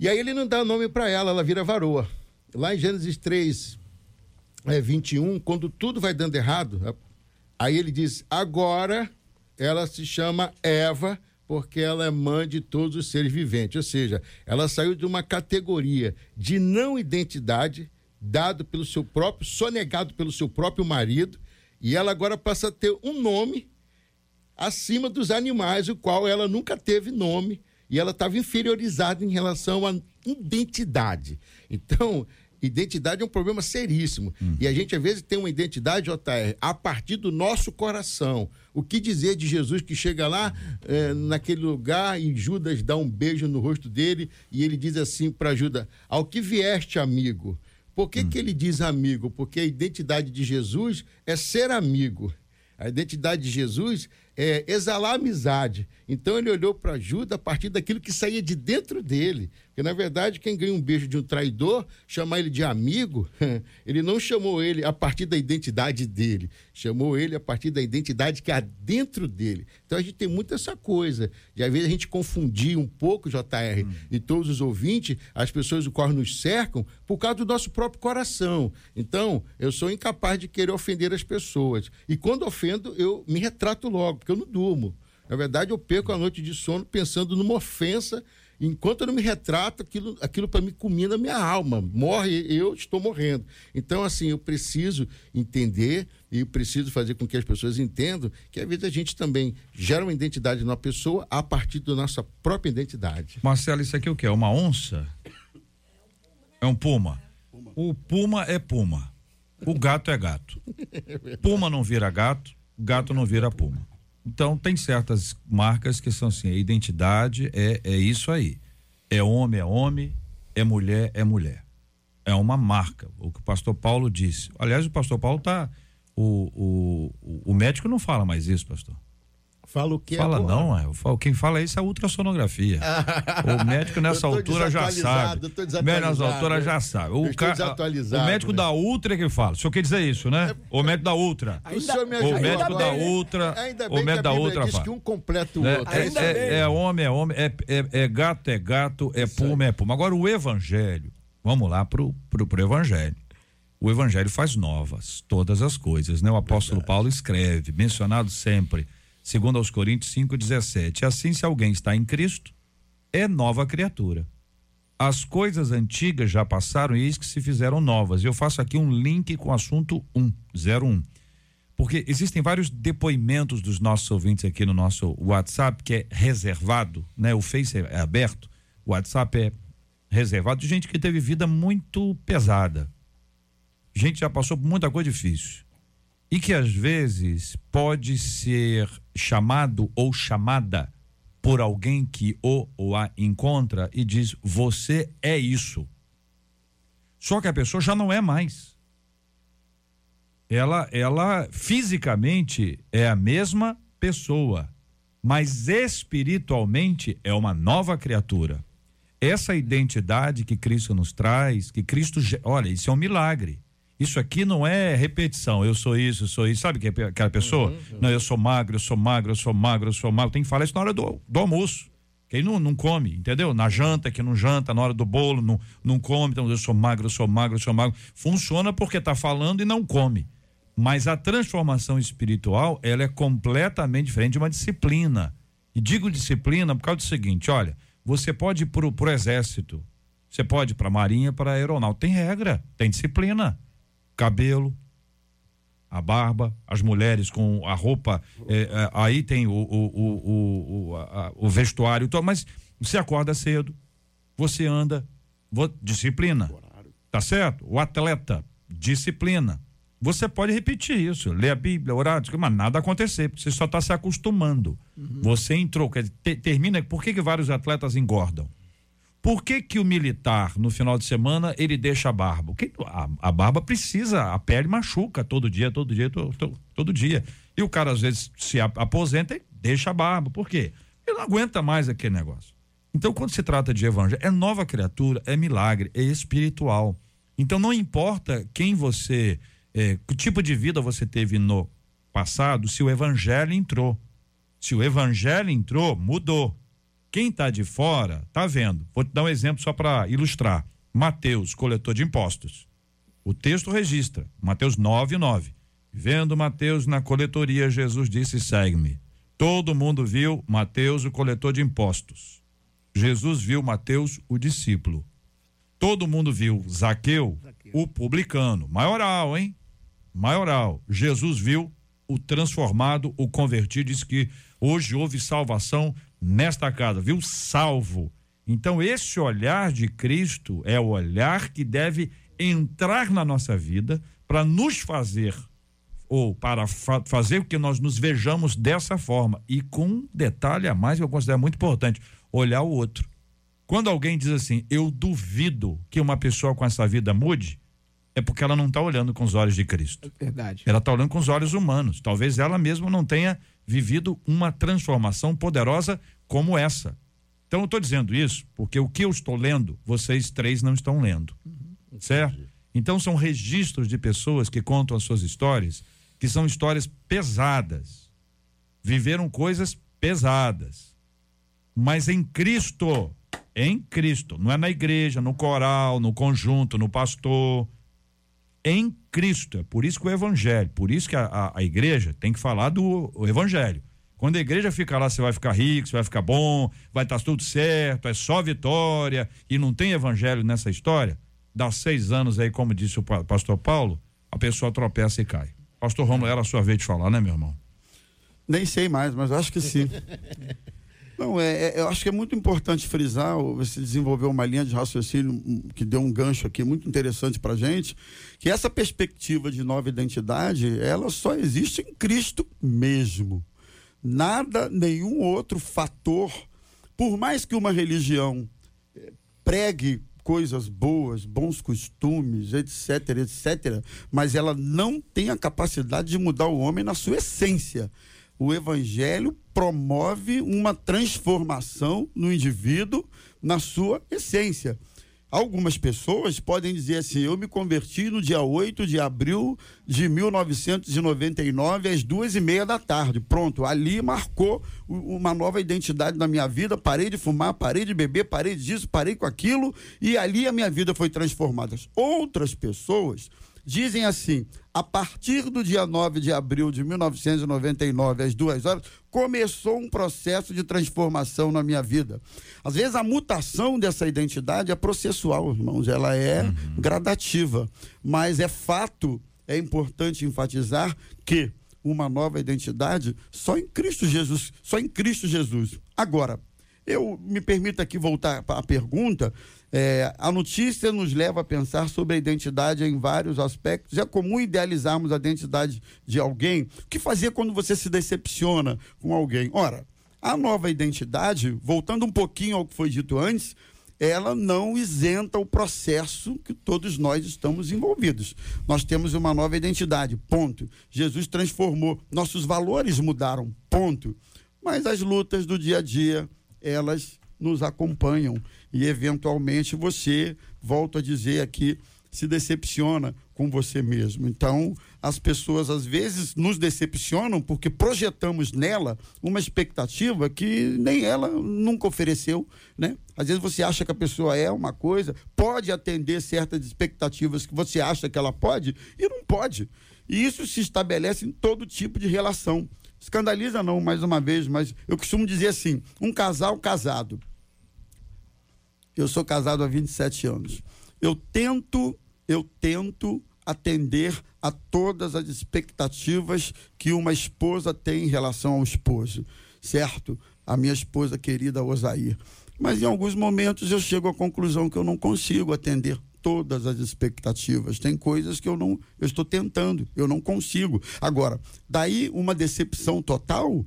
E aí ele não dá nome para ela, ela vira varoa. Lá em Gênesis 3, é, 21, quando tudo vai dando errado, aí ele diz: agora ela se chama Eva, porque ela é mãe de todos os seres viventes. Ou seja, ela saiu de uma categoria de não identidade, dado pelo seu próprio, sonegado pelo seu próprio marido, e ela agora passa a ter um nome acima dos animais, o qual ela nunca teve nome, e ela estava inferiorizada em relação à identidade. Então, Identidade é um problema seríssimo. Hum. E a gente, às vezes, tem uma identidade, JR, a partir do nosso coração. O que dizer de Jesus que chega lá é, naquele lugar e Judas dá um beijo no rosto dele e ele diz assim para Judas: Ao que vieste, amigo? Por que, hum. que ele diz amigo? Porque a identidade de Jesus é ser amigo. A identidade de Jesus é exalar amizade. Então ele olhou para Judas a partir daquilo que saía de dentro dele. Porque, na verdade, quem ganha um beijo de um traidor, chamar ele de amigo, ele não chamou ele a partir da identidade dele, chamou ele a partir da identidade que há dentro dele. Então a gente tem muito essa coisa, de às vezes a gente confundir um pouco, JR, hum. e todos os ouvintes, as pessoas do qual nos cercam, por causa do nosso próprio coração. Então, eu sou incapaz de querer ofender as pessoas. E quando ofendo, eu me retrato logo, porque eu não durmo. Na verdade, eu perco a noite de sono pensando numa ofensa Enquanto eu não me retrato, aquilo, aquilo para mim comina a minha alma. Morre, eu estou morrendo. Então, assim, eu preciso entender e preciso fazer com que as pessoas entendam que às vezes a gente também gera uma identidade numa pessoa a partir da nossa própria identidade. Marcelo, isso aqui é o que? É uma onça? É um puma. O puma é puma. O gato é gato. Puma não vira gato, gato não vira puma. Então, tem certas marcas que são assim: a identidade é, é isso aí. É homem, é homem, é mulher, é mulher. É uma marca. O que o pastor Paulo disse. Aliás, o pastor Paulo tá. O, o, o médico não fala mais isso, pastor. Fala o que Fala não, é. Quem fala isso é a ultrassonografia. o médico nessa altura já sabe. O médico nessa altura já sabe. O, ca... o médico né? da Ultra é que fala. O senhor quer dizer isso, né? O médico da Ultra. Ainda, o médico da Ultra. o médico da Ultra fala. que um completa o né? outro. É, é, é, homem, é homem, é, é, é, gato, é gato, é puma, é puma. Agora o evangelho, vamos lá pro, pro, pro evangelho. o evangelho faz novas todas as coisas, né? O apóstolo Verdade. Paulo escreve, mencionado sempre, segundo aos Coríntios 5:17. Assim se alguém está em Cristo, é nova criatura. As coisas antigas já passaram e eis que se fizeram novas. Eu faço aqui um link com o assunto 101. Porque existem vários depoimentos dos nossos ouvintes aqui no nosso WhatsApp que é reservado, né? O Face é aberto, o WhatsApp é reservado de gente que teve vida muito pesada. Gente já passou por muita coisa difícil. E que às vezes pode ser chamado ou chamada por alguém que o ou a encontra e diz: Você é isso. Só que a pessoa já não é mais ela, ela fisicamente é a mesma pessoa, mas espiritualmente é uma nova criatura. Essa identidade que Cristo nos traz, que Cristo, olha, isso é um milagre. Isso aqui não é repetição. Eu sou isso, eu sou isso. Sabe que é aquela pessoa? Uhum, uhum. Não, eu sou magro, eu sou magro, eu sou magro, eu sou magro. Tem que falar isso na hora do, do almoço. Quem não, não come, entendeu? Na janta, que não janta, na hora do bolo, não, não come. Então, eu sou magro, eu sou magro, eu sou magro. Funciona porque está falando e não come. Mas a transformação espiritual, ela é completamente diferente de uma disciplina. E digo disciplina por causa do seguinte, olha, você pode ir pro, pro exército, você pode ir para a marinha, para a aeronáutica, tem regra, tem disciplina. Cabelo, a barba, as mulheres com a roupa, é, é, aí tem o, o, o, o, a, o vestuário, mas você acorda cedo, você anda, disciplina, tá certo? O atleta, disciplina. Você pode repetir isso, ler a Bíblia, orar, mas nada acontecer, porque você só está se acostumando. Uhum. Você entrou, quer dizer, termina. Por que, que vários atletas engordam? Por que, que o militar, no final de semana, ele deixa a barba? Porque a, a barba precisa, a pele machuca todo dia, todo dia, todo, todo, dia. E o cara, às vezes, se aposenta e deixa a barba. Por quê? Ele não aguenta mais aquele negócio. Então, quando se trata de evangelho, é nova criatura, é milagre, é espiritual. Então, não importa quem você é, que tipo de vida você teve no passado, se o evangelho entrou. Se o evangelho entrou, mudou. Quem está de fora está vendo. Vou te dar um exemplo só para ilustrar. Mateus, coletor de impostos. O texto registra, Mateus 9, 9. Vendo Mateus na coletoria, Jesus disse: segue-me. Todo mundo viu Mateus, o coletor de impostos. Jesus viu Mateus, o discípulo. Todo mundo viu Zaqueu, Zaqueu. o publicano. Maioral, hein? maioral. Jesus viu o transformado, o convertido, disse que hoje houve salvação nesta casa, viu? Salvo. Então, esse olhar de Cristo é o olhar que deve entrar na nossa vida para nos fazer, ou para fa fazer que nós nos vejamos dessa forma. E com um detalhe a mais que eu considero muito importante: olhar o outro. Quando alguém diz assim, eu duvido que uma pessoa com essa vida mude, é porque ela não está olhando com os olhos de Cristo. É verdade. Ela está olhando com os olhos humanos. Talvez ela mesma não tenha vivido uma transformação poderosa como essa. Então eu estou dizendo isso porque o que eu estou lendo, vocês três não estão lendo. Uhum. Certo? Então são registros de pessoas que contam as suas histórias, que são histórias pesadas. Viveram coisas pesadas. Mas em Cristo, em Cristo, não é na igreja, no coral, no conjunto, no pastor, em Cristo. É por isso que o evangelho, por isso que a, a, a igreja tem que falar do evangelho. Quando a igreja fica lá, você vai ficar rico, você vai ficar bom, vai estar tá tudo certo, é só vitória, e não tem evangelho nessa história, dá seis anos aí, como disse o pastor Paulo, a pessoa tropeça e cai. Pastor Romulo, era a sua vez de falar, né, meu irmão? Nem sei mais, mas acho que sim. Não, é, é, eu acho que é muito importante frisar, você desenvolveu uma linha de raciocínio que deu um gancho aqui muito interessante para gente, que essa perspectiva de nova identidade, ela só existe em Cristo mesmo. Nada, nenhum outro fator, por mais que uma religião eh, pregue coisas boas, bons costumes, etc, etc, mas ela não tem a capacidade de mudar o homem na sua essência o evangelho promove uma transformação no indivíduo na sua essência. Algumas pessoas podem dizer assim: eu me converti no dia 8 de abril de 1999, às duas e meia da tarde. Pronto, ali marcou uma nova identidade na minha vida. Parei de fumar, parei de beber, parei disso, parei com aquilo, e ali a minha vida foi transformada. Outras pessoas dizem assim: a partir do dia 9 de abril de 1999, às duas horas, começou um processo de transformação na minha vida. Às vezes a mutação dessa identidade é processual, irmãos, ela é uhum. gradativa, mas é fato, é importante enfatizar que uma nova identidade só em Cristo Jesus, só em Cristo Jesus. Agora, eu me permito aqui voltar a pergunta. É, a notícia nos leva a pensar sobre a identidade em vários aspectos. É comum idealizarmos a identidade de alguém. O que fazer quando você se decepciona com alguém? Ora, a nova identidade, voltando um pouquinho ao que foi dito antes, ela não isenta o processo que todos nós estamos envolvidos. Nós temos uma nova identidade, ponto. Jesus transformou, nossos valores mudaram, ponto. Mas as lutas do dia a dia, elas nos acompanham e eventualmente você, volto a dizer aqui, se decepciona com você mesmo. Então, as pessoas às vezes nos decepcionam porque projetamos nela uma expectativa que nem ela nunca ofereceu, né? Às vezes você acha que a pessoa é uma coisa, pode atender certas expectativas que você acha que ela pode e não pode. E isso se estabelece em todo tipo de relação. Escandaliza não, mais uma vez, mas eu costumo dizer assim: um casal casado. Eu sou casado há 27 anos. Eu tento, eu tento atender a todas as expectativas que uma esposa tem em relação ao esposo, certo? A minha esposa querida Osair. Mas em alguns momentos eu chego à conclusão que eu não consigo atender todas as expectativas. Tem coisas que eu não, eu estou tentando, eu não consigo. Agora, daí uma decepção total,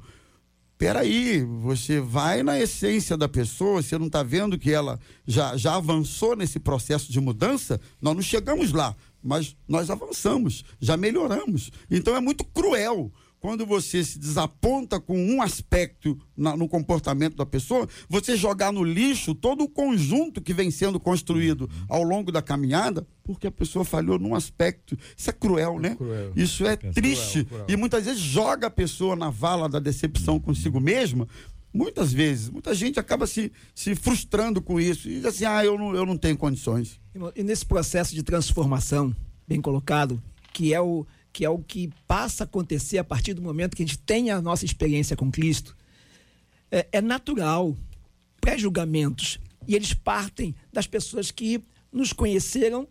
peraí, você vai na essência da pessoa, você não está vendo que ela já, já avançou nesse processo de mudança? Nós não chegamos lá, mas nós avançamos, já melhoramos. Então é muito cruel quando você se desaponta com um aspecto na, no comportamento da pessoa, você jogar no lixo todo o conjunto que vem sendo construído ao longo da caminhada, porque a pessoa falhou num aspecto. Isso é cruel, né? Cruel. Isso é, é triste. Cruel, cruel. E muitas vezes joga a pessoa na vala da decepção consigo mesma. Muitas vezes, muita gente acaba se, se frustrando com isso. E diz assim, ah, eu não, eu não tenho condições. E nesse processo de transformação, bem colocado, que é o, que é o que passa a acontecer a partir do momento que a gente tem a nossa experiência com Cristo, é, é natural, pré-julgamentos, e eles partem das pessoas que nos conheceram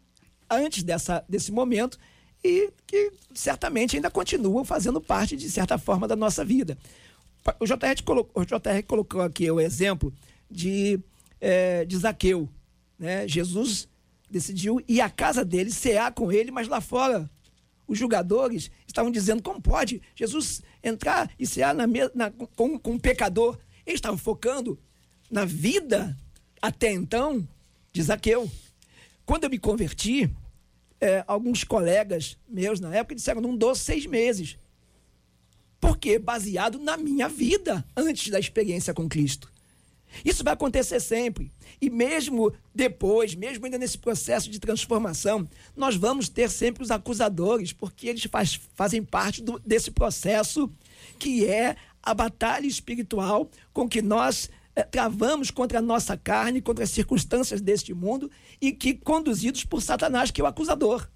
antes dessa, desse momento e que certamente ainda continuam fazendo parte, de certa forma, da nossa vida. O JR colocou, o JR colocou aqui o exemplo de, é, de Zaqueu. Né? Jesus decidiu ir à casa dele, cear com ele, mas lá fora os julgadores estavam dizendo como pode Jesus entrar e cear na, na, com, com um pecador. Eles estavam focando na vida até então de Zaqueu. Quando eu me converti, é, alguns colegas meus na época disseram, não dou seis meses. Por quê? Baseado na minha vida antes da experiência com Cristo. Isso vai acontecer sempre. E mesmo depois, mesmo ainda nesse processo de transformação, nós vamos ter sempre os acusadores, porque eles faz, fazem parte do, desse processo que é a batalha espiritual com que nós é, travamos contra a nossa carne, contra as circunstâncias deste mundo e que conduzidos por Satanás, que é o acusador.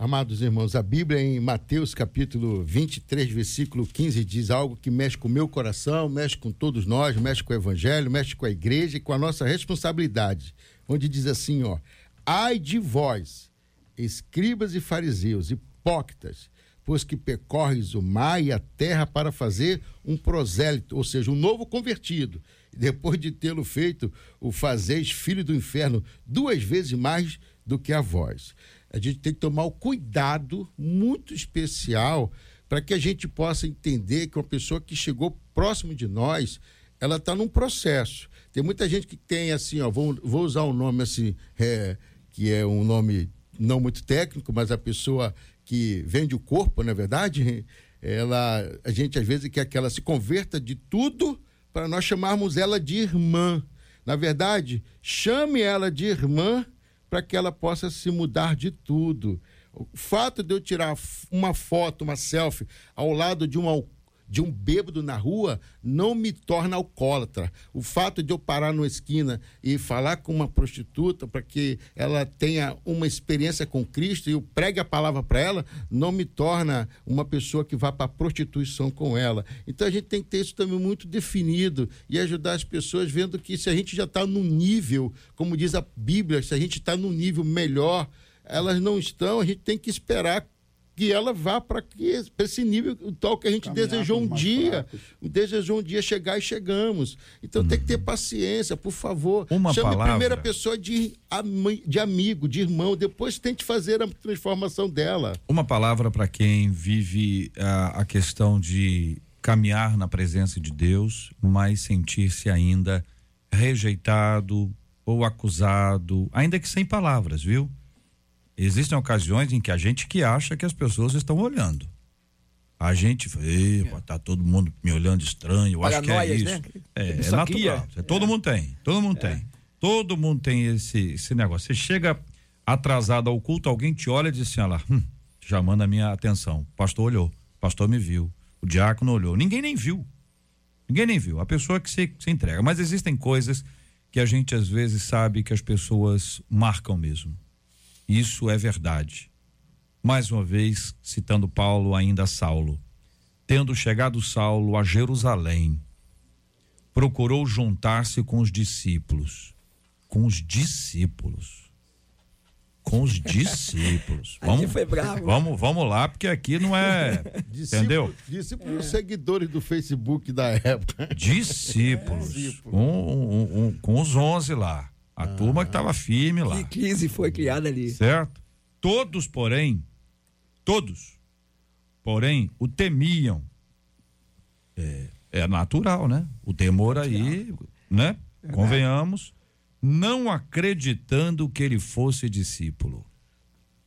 Amados irmãos, a Bíblia em Mateus capítulo 23, versículo 15 diz algo que mexe com o meu coração, mexe com todos nós, mexe com o evangelho, mexe com a igreja e com a nossa responsabilidade. Onde diz assim, ó: Ai de vós, escribas e fariseus, hipócritas, pois que percorres o mar e a terra para fazer um prosélito, ou seja, um novo convertido. Depois de tê-lo feito, o fazeis filho do inferno duas vezes mais do que a vós a gente tem que tomar o cuidado muito especial para que a gente possa entender que uma pessoa que chegou próximo de nós, ela está num processo. Tem muita gente que tem assim, ó, vou, vou usar um nome assim, é, que é um nome não muito técnico, mas a pessoa que vende o corpo, na é verdade, ela, a gente às vezes quer que ela se converta de tudo para nós chamarmos ela de irmã. Na verdade, chame ela de irmã para que ela possa se mudar de tudo. O fato de eu tirar uma foto, uma selfie, ao lado de uma, de um bêbado na rua não me torna alcoólatra. O fato de eu parar numa esquina e falar com uma prostituta para que ela tenha uma experiência com Cristo e eu pregue a palavra para ela, não me torna uma pessoa que vá para a prostituição com ela. Então a gente tem que ter isso também muito definido e ajudar as pessoas vendo que se a gente já está num nível, como diz a Bíblia, se a gente está num nível melhor, elas não estão, a gente tem que esperar que ela vá para esse nível tal que a gente Caminhar desejou um dia, fracos. desejou um dia chegar e chegamos. Então tem que ter paciência, por favor. Uma Chame palavra. a primeira pessoa de, de amigo, de irmão, depois tente fazer a transformação dela. Uma palavra para quem vive ah, a questão de caminhar na presença de Deus, mas sentir-se ainda rejeitado ou acusado, ainda que sem palavras, viu? Existem ocasiões em que a gente que acha que as pessoas estão olhando. A gente, "Epa, tá todo mundo me olhando estranho, eu acho que é isso. né? É, é natural. é- Todo mundo tem, todo mundo tem. Todo mundo tem esse, esse negócio. Você chega atrasado ao culto, alguém te olha e diz assim, olha lá, hum, chamando a minha atenção. O pastor olhou, o pastor me viu, o diácono olhou. Ninguém nem viu. Ninguém nem viu. A pessoa que se, se entrega. Mas existem coisas que a gente às vezes sabe que as pessoas marcam mesmo. Isso é verdade. Mais uma vez, citando Paulo, ainda Saulo. Tendo chegado Saulo a Jerusalém, procurou juntar-se com os discípulos. Com os discípulos. Com os discípulos. Bravo. Vamos, vamos lá, porque aqui não é. entendeu? Discípulos seguidores do Facebook da época. Discípulos. Com, um- um- com os 11 lá. A turma que estava firme lá. Que crise foi criada ali. Certo? Todos, porém, todos, porém, o temiam. É, é natural, né? O temor aí, né? Convenhamos, não acreditando que ele fosse discípulo.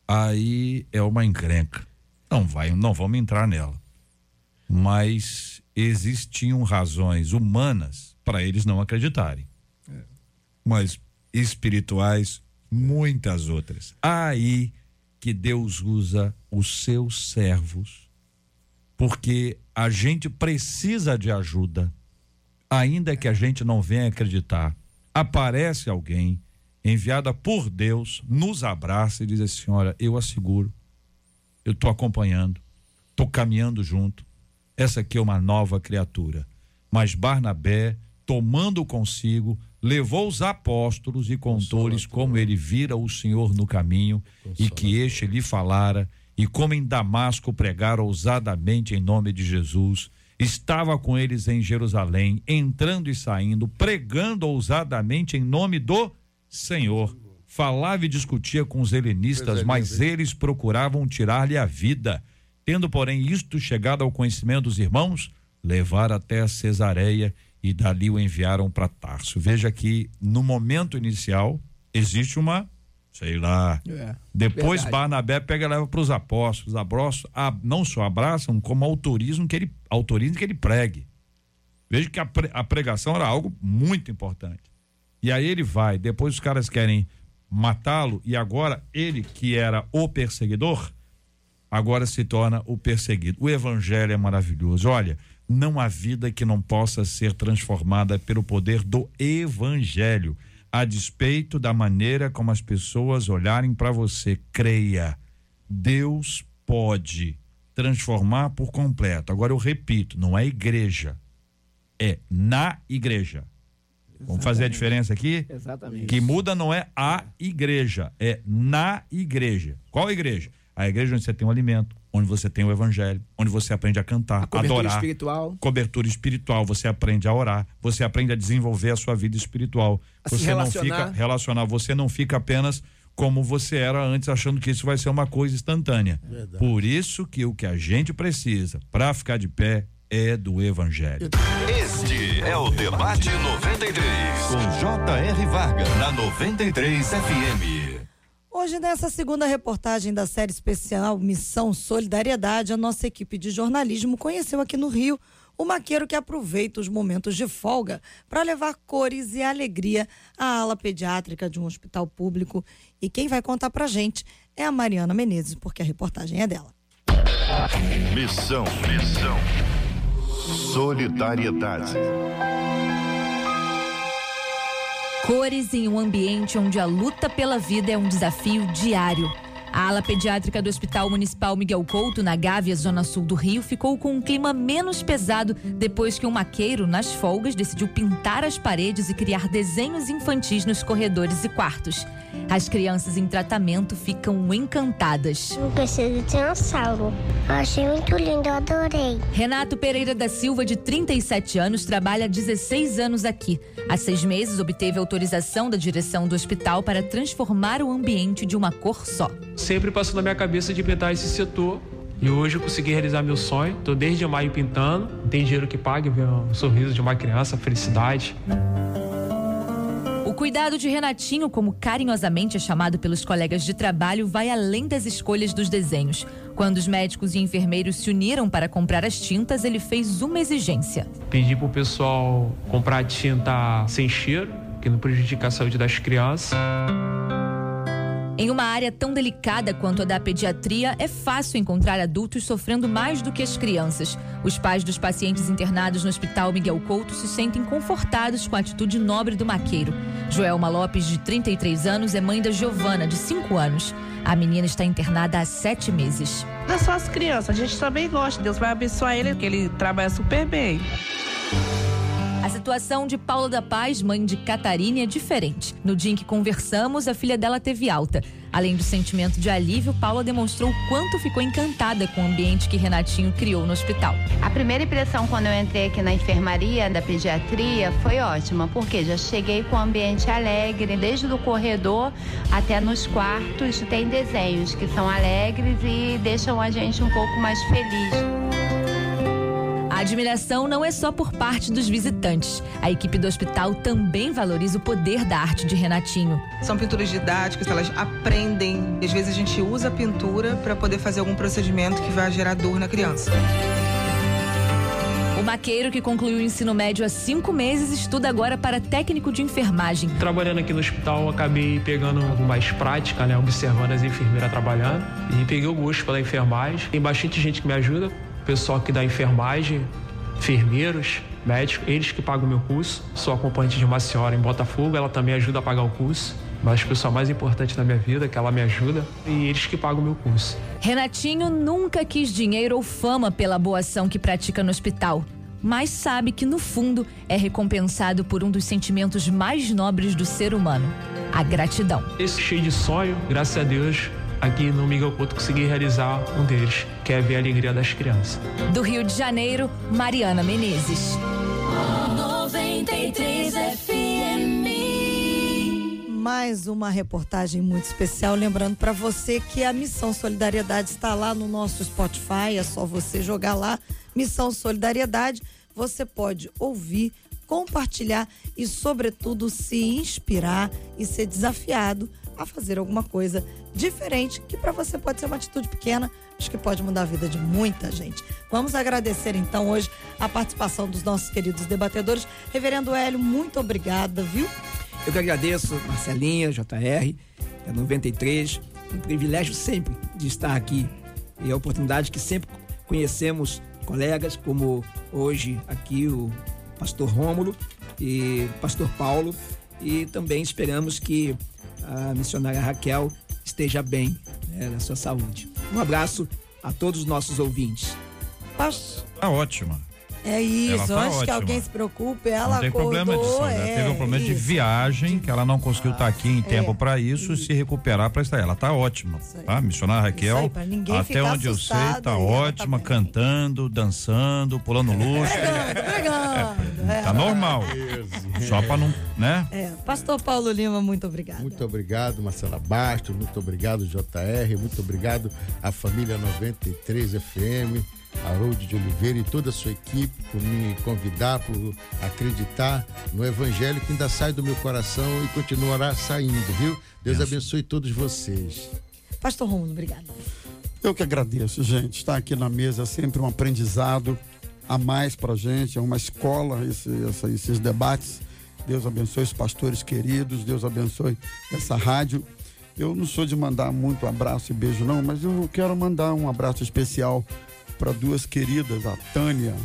Aí é uma encrenca. Não vai, não vamos entrar nela. Mas existiam razões humanas para eles não acreditarem. Mas espirituais, muitas outras. Aí que Deus usa os seus servos, porque a gente precisa de ajuda, ainda que a gente não venha acreditar. Aparece alguém enviada por Deus, nos abraça e diz assim: Olha, eu asseguro, eu estou acompanhando, estou caminhando junto. Essa aqui é uma nova criatura. Mas Barnabé, tomando consigo, levou os apóstolos e contou-lhes como ele vira o Senhor no caminho e que este lhe falara, e como em Damasco pregara ousadamente em nome de Jesus. Estava com eles em Jerusalém, entrando e saindo, pregando ousadamente em nome do Senhor. Falava e discutia com os helenistas, mas eles procuravam tirar-lhe a vida. Tendo, porém, isto chegado ao conhecimento dos irmãos, levaram até a Cesareia e dali o enviaram para Tarso. Veja que no momento inicial existe uma, sei lá. É, Depois verdade. Barnabé pega e leva para os apóstolos. Os apóstolos não só abraçam, como autorizam que ele autorizam que ele pregue. Veja que a, pre- a pregação era algo muito importante. E aí ele vai, depois os caras querem matá-lo e agora ele que era o perseguidor, agora se torna o perseguido. O evangelho é maravilhoso. Olha, não há vida que não possa ser transformada pelo poder do evangelho, a despeito da maneira como as pessoas olharem para você. Creia, Deus pode transformar por completo. Agora eu repito, não é igreja, é na igreja. Vamos fazer a diferença aqui? Exatamente. Que muda não é a igreja, é na igreja. Qual igreja? A igreja onde você tem o alimento, onde você tem o evangelho, onde você aprende a cantar, A cobertura adorar. espiritual. Cobertura espiritual, você aprende a orar, você aprende a desenvolver a sua vida espiritual. A você não fica relacionar, você não fica apenas como você era antes, achando que isso vai ser uma coisa instantânea. Por isso que o que a gente precisa para ficar de pé é do evangelho. Este é o Debate 93, com J.R. Varga, na 93 FM. Hoje, nessa segunda reportagem da série especial Missão Solidariedade, a nossa equipe de jornalismo conheceu aqui no Rio o maqueiro que aproveita os momentos de folga para levar cores e alegria à ala pediátrica de um hospital público. E quem vai contar pra gente é a Mariana Menezes, porque a reportagem é dela. Missão, missão. Solidariedade. Cores em um ambiente onde a luta pela vida é um desafio diário. A ala pediátrica do Hospital Municipal Miguel Couto, na Gávea, zona sul do Rio, ficou com um clima menos pesado depois que um maqueiro, nas folgas, decidiu pintar as paredes e criar desenhos infantis nos corredores e quartos. As crianças em tratamento ficam encantadas. Não preciso de um salvo. Eu achei muito lindo, eu adorei. Renato Pereira da Silva, de 37 anos, trabalha há 16 anos aqui. Há seis meses, obteve autorização da direção do hospital para transformar o ambiente de uma cor só. Sempre passou na minha cabeça de pintar esse setor. E hoje eu consegui realizar meu sonho. Estou desde maio pintando. Tem dinheiro que pague ver um sorriso de uma criança, felicidade. O cuidado de Renatinho, como carinhosamente é chamado pelos colegas de trabalho, vai além das escolhas dos desenhos. Quando os médicos e enfermeiros se uniram para comprar as tintas, ele fez uma exigência. Pedi pro pessoal comprar tinta sem cheiro, que não prejudica a saúde das crianças. Em uma área tão delicada quanto a da pediatria, é fácil encontrar adultos sofrendo mais do que as crianças. Os pais dos pacientes internados no Hospital Miguel Couto se sentem confortados com a atitude nobre do maqueiro. Joelma Lopes, de 33 anos, é mãe da Giovana, de 5 anos. A menina está internada há sete meses. Não é só as crianças, a gente também gosta. Deus vai abençoar ele, porque ele trabalha super bem. Situação de Paula da Paz, mãe de Catarina, é diferente. No dia em que conversamos, a filha dela teve alta. Além do sentimento de alívio, Paula demonstrou o quanto ficou encantada com o ambiente que Renatinho criou no hospital. A primeira impressão quando eu entrei aqui na enfermaria da pediatria foi ótima, porque já cheguei com um ambiente alegre, desde o corredor até nos quartos tem desenhos que são alegres e deixam a gente um pouco mais feliz. A admiração não é só por parte dos visitantes. A equipe do hospital também valoriza o poder da arte de Renatinho. São pinturas didáticas, elas aprendem. Às vezes a gente usa a pintura para poder fazer algum procedimento que vai gerar dor na criança. O maqueiro, que concluiu o ensino médio há cinco meses, estuda agora para técnico de enfermagem. Trabalhando aqui no hospital, acabei pegando mais prática, né? Observando as enfermeiras trabalhando. E peguei o gosto pela enfermagem. Tem bastante gente que me ajuda pessoal aqui da enfermagem, enfermeiros, médicos, eles que pagam o meu curso. Sou acompanhante de uma senhora em Botafogo, ela também ajuda a pagar o curso. Mas o pessoal mais importante da minha vida, que ela me ajuda, e eles que pagam o meu curso. Renatinho nunca quis dinheiro ou fama pela boa ação que pratica no hospital. Mas sabe que, no fundo, é recompensado por um dos sentimentos mais nobres do ser humano: a gratidão. Esse cheio de sonho, graças a Deus, aqui no Miguel Couto consegui realizar um deles, que é ver a alegria das crianças. Do Rio de Janeiro, Mariana Menezes. 93 FM. Mais uma reportagem muito especial. Lembrando para você que a Missão Solidariedade está lá no nosso Spotify. É só você jogar lá, Missão Solidariedade. Você pode ouvir, compartilhar e, sobretudo, se inspirar e ser desafiado a fazer alguma coisa diferente, que para você pode ser uma atitude pequena, acho que pode mudar a vida de muita gente. Vamos agradecer então hoje a participação dos nossos queridos debatedores. Reverendo Hélio, muito obrigada, viu? Eu que agradeço, Marcelinha, JR, é 93. Um privilégio sempre de estar aqui. E a oportunidade que sempre conhecemos colegas, como hoje aqui o pastor Rômulo e pastor Paulo. E também esperamos que a missionária Raquel esteja bem né, na sua saúde. Um abraço a todos os nossos ouvintes. Tá ótima. É isso, tá antes que ótima. alguém se preocupe, ela Não tem acordou, problema disso. Ela é, teve um problema de isso. viagem, que ela não conseguiu estar aqui em tempo é, para isso, e se recuperar para estar. Ela tá ótima, tá? Missionária Raquel, aí, até onde eu sei, tá ela tá ótima, cantando, dançando, pulando luxo. Pregando, é. Tá normal. Só para não, né? É, Pastor Paulo Lima, muito obrigado. Muito obrigado, Marcela Bastos. Muito obrigado, JR. Muito obrigado à família 93 FM, Harold de Oliveira e toda a sua equipe por me convidar, por acreditar no Evangelho que ainda sai do meu coração e continuará saindo, viu? Deus abençoe todos vocês. Pastor Romulo, obrigado. Eu que agradeço, gente. Estar aqui na mesa é sempre um aprendizado a mais pra gente, é uma escola esse, essa- esses debates. Deus abençoe os pastores queridos, Deus abençoe essa rádio. Eu não sou de mandar muito abraço e beijo, não, mas eu quero mandar um abraço especial para duas queridas, a Tânia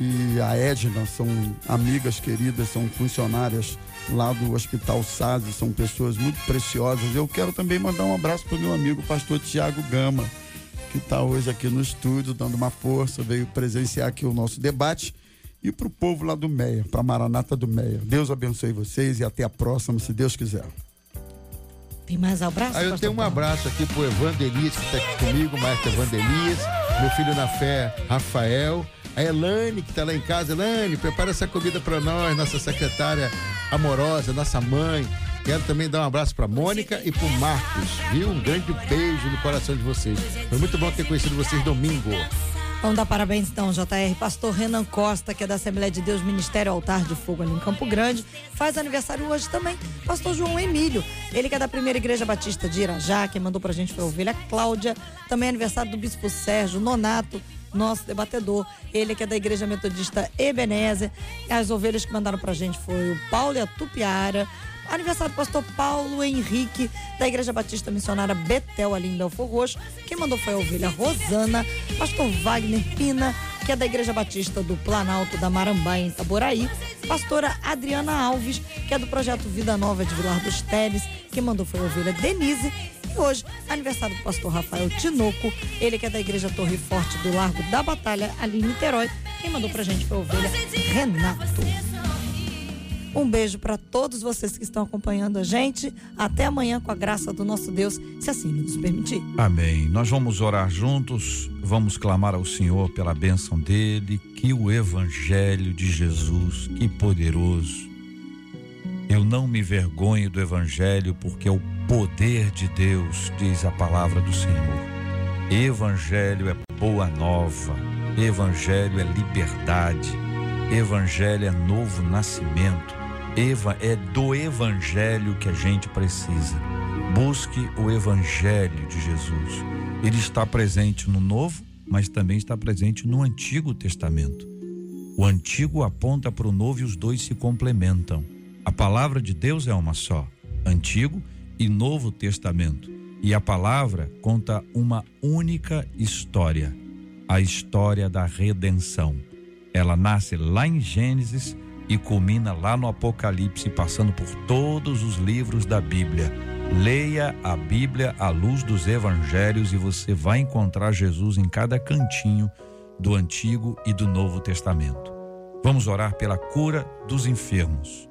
e a Edna são amigas queridas, são funcionárias lá do Hospital SASE, são pessoas muito preciosas. Eu quero também mandar um abraço para o meu amigo pastor Tiago Gama, que está hoje aqui no estúdio, dando uma força, veio presenciar aqui o nosso debate. E para o povo lá do Meia, para Maranata do Meia. Deus abençoe vocês e até a próxima, se Deus quiser. Tem mais abraço? Aí eu tenho um abraço aqui pro Evandelias, que está aqui comigo, maestro Evandelias, meu filho na fé, Rafael, a Elane, que está lá em casa. Elane, prepara essa comida para nós, nossa secretária amorosa, nossa mãe. Quero também dar um abraço para Mônica e para Marcos, viu? Um grande beijo no coração de vocês. Foi muito bom ter conhecido vocês domingo. Vamos dar parabéns então, JR. Pastor Renan Costa, que é da Assembleia de Deus Ministério Altar de Fogo ali em Campo Grande, faz aniversário hoje também. Pastor João Emílio, ele que é da Primeira Igreja Batista de Irajá, quem mandou pra gente foi a ovelha Cláudia. Também é aniversário do Bispo Sérgio Nonato, nosso debatedor. Ele que é da Igreja Metodista Ebenezer. As ovelhas que mandaram pra gente foi o Paulo e a Tupiara. Aniversário do pastor Paulo Henrique, da Igreja Batista Missionária Betel, ali em Belfor Roxo. Quem mandou foi a ovelha Rosana. Pastor Wagner Pina, que é da Igreja Batista do Planalto da Marambá, em Itaboraí. Pastora Adriana Alves, que é do projeto Vida Nova de Vilar dos Teles. Quem mandou foi a ovelha Denise. E hoje, aniversário do pastor Rafael Tinoco, ele que é da Igreja Torre Forte do Largo da Batalha, ali em Niterói. Quem mandou pra gente foi a ovelha Renato. Um beijo para todos vocês que estão acompanhando a gente. Até amanhã, com a graça do nosso Deus, se assim nos permitir. Amém. Nós vamos orar juntos, vamos clamar ao Senhor pela bênção dele, que o Evangelho de Jesus, que poderoso. Eu não me vergonho do Evangelho, porque é o poder de Deus, diz a palavra do Senhor. Evangelho é boa nova, Evangelho é liberdade, Evangelho é novo nascimento. Eva é do evangelho que a gente precisa. Busque o evangelho de Jesus. Ele está presente no Novo, mas também está presente no Antigo Testamento. O Antigo aponta para o Novo e os dois se complementam. A palavra de Deus é uma só, Antigo e Novo Testamento. E a palavra conta uma única história, a história da redenção. Ela nasce lá em Gênesis e culmina lá no Apocalipse, passando por todos os livros da Bíblia. Leia a Bíblia à luz dos evangelhos e você vai encontrar Jesus em cada cantinho do Antigo e do Novo Testamento. Vamos orar pela cura dos enfermos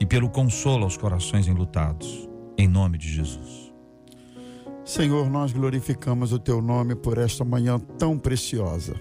e pelo consolo aos corações enlutados, em nome de Jesus. Senhor, nós glorificamos o teu nome por esta manhã tão preciosa.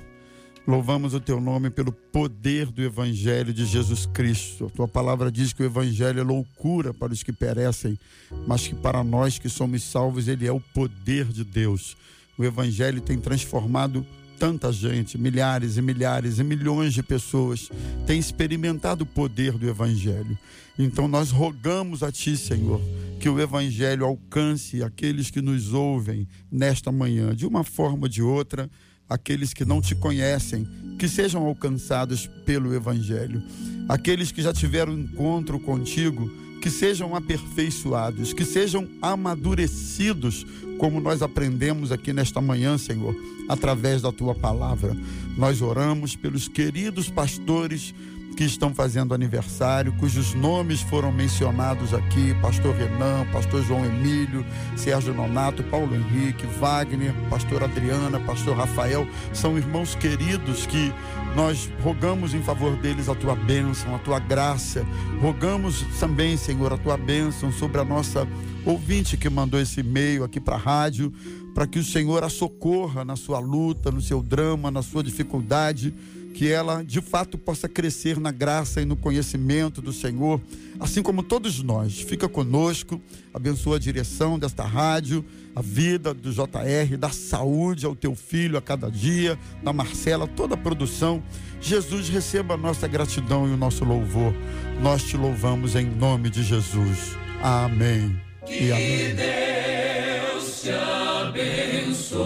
Louvamos o teu nome pelo poder do Evangelho de Jesus Cristo. A tua palavra diz que o Evangelho é loucura para os que perecem, mas que para nós que somos salvos, ele é o poder de Deus. O Evangelho tem transformado tanta gente, milhares e milhares e milhões de pessoas têm experimentado o poder do Evangelho. Então nós rogamos a Ti, Senhor, que o Evangelho alcance aqueles que nos ouvem nesta manhã, de uma forma ou de outra aqueles que não te conhecem, que sejam alcançados pelo Evangelho. Aqueles que já tiveram encontro contigo, que sejam aperfeiçoados, que sejam amadurecidos, como nós aprendemos aqui nesta manhã, Senhor, através da tua palavra. Nós oramos pelos queridos pastores que estão fazendo aniversário, cujos nomes foram mencionados aqui: Pastor Renan, Pastor João Emílio, Sérgio Nonato, Paulo Henrique, Wagner, Pastor Adriana, Pastor Rafael, são irmãos queridos que nós rogamos em favor deles a tua bênção, a tua graça. Rogamos também, Senhor, a tua bênção sobre a nossa ouvinte que mandou esse e-mail aqui para a rádio, para que o Senhor a socorra na sua luta, no seu drama, na sua dificuldade que ela de fato possa crescer na graça e no conhecimento do Senhor, assim como todos nós. Fica conosco, abençoa a direção desta rádio, a vida do JR, da saúde ao teu filho a cada dia, da Marcela, toda a produção. Jesus, receba a nossa gratidão e o nosse louvor. Nós te louvamos em nome de Jesus. Amém. Que Deus te abençoe.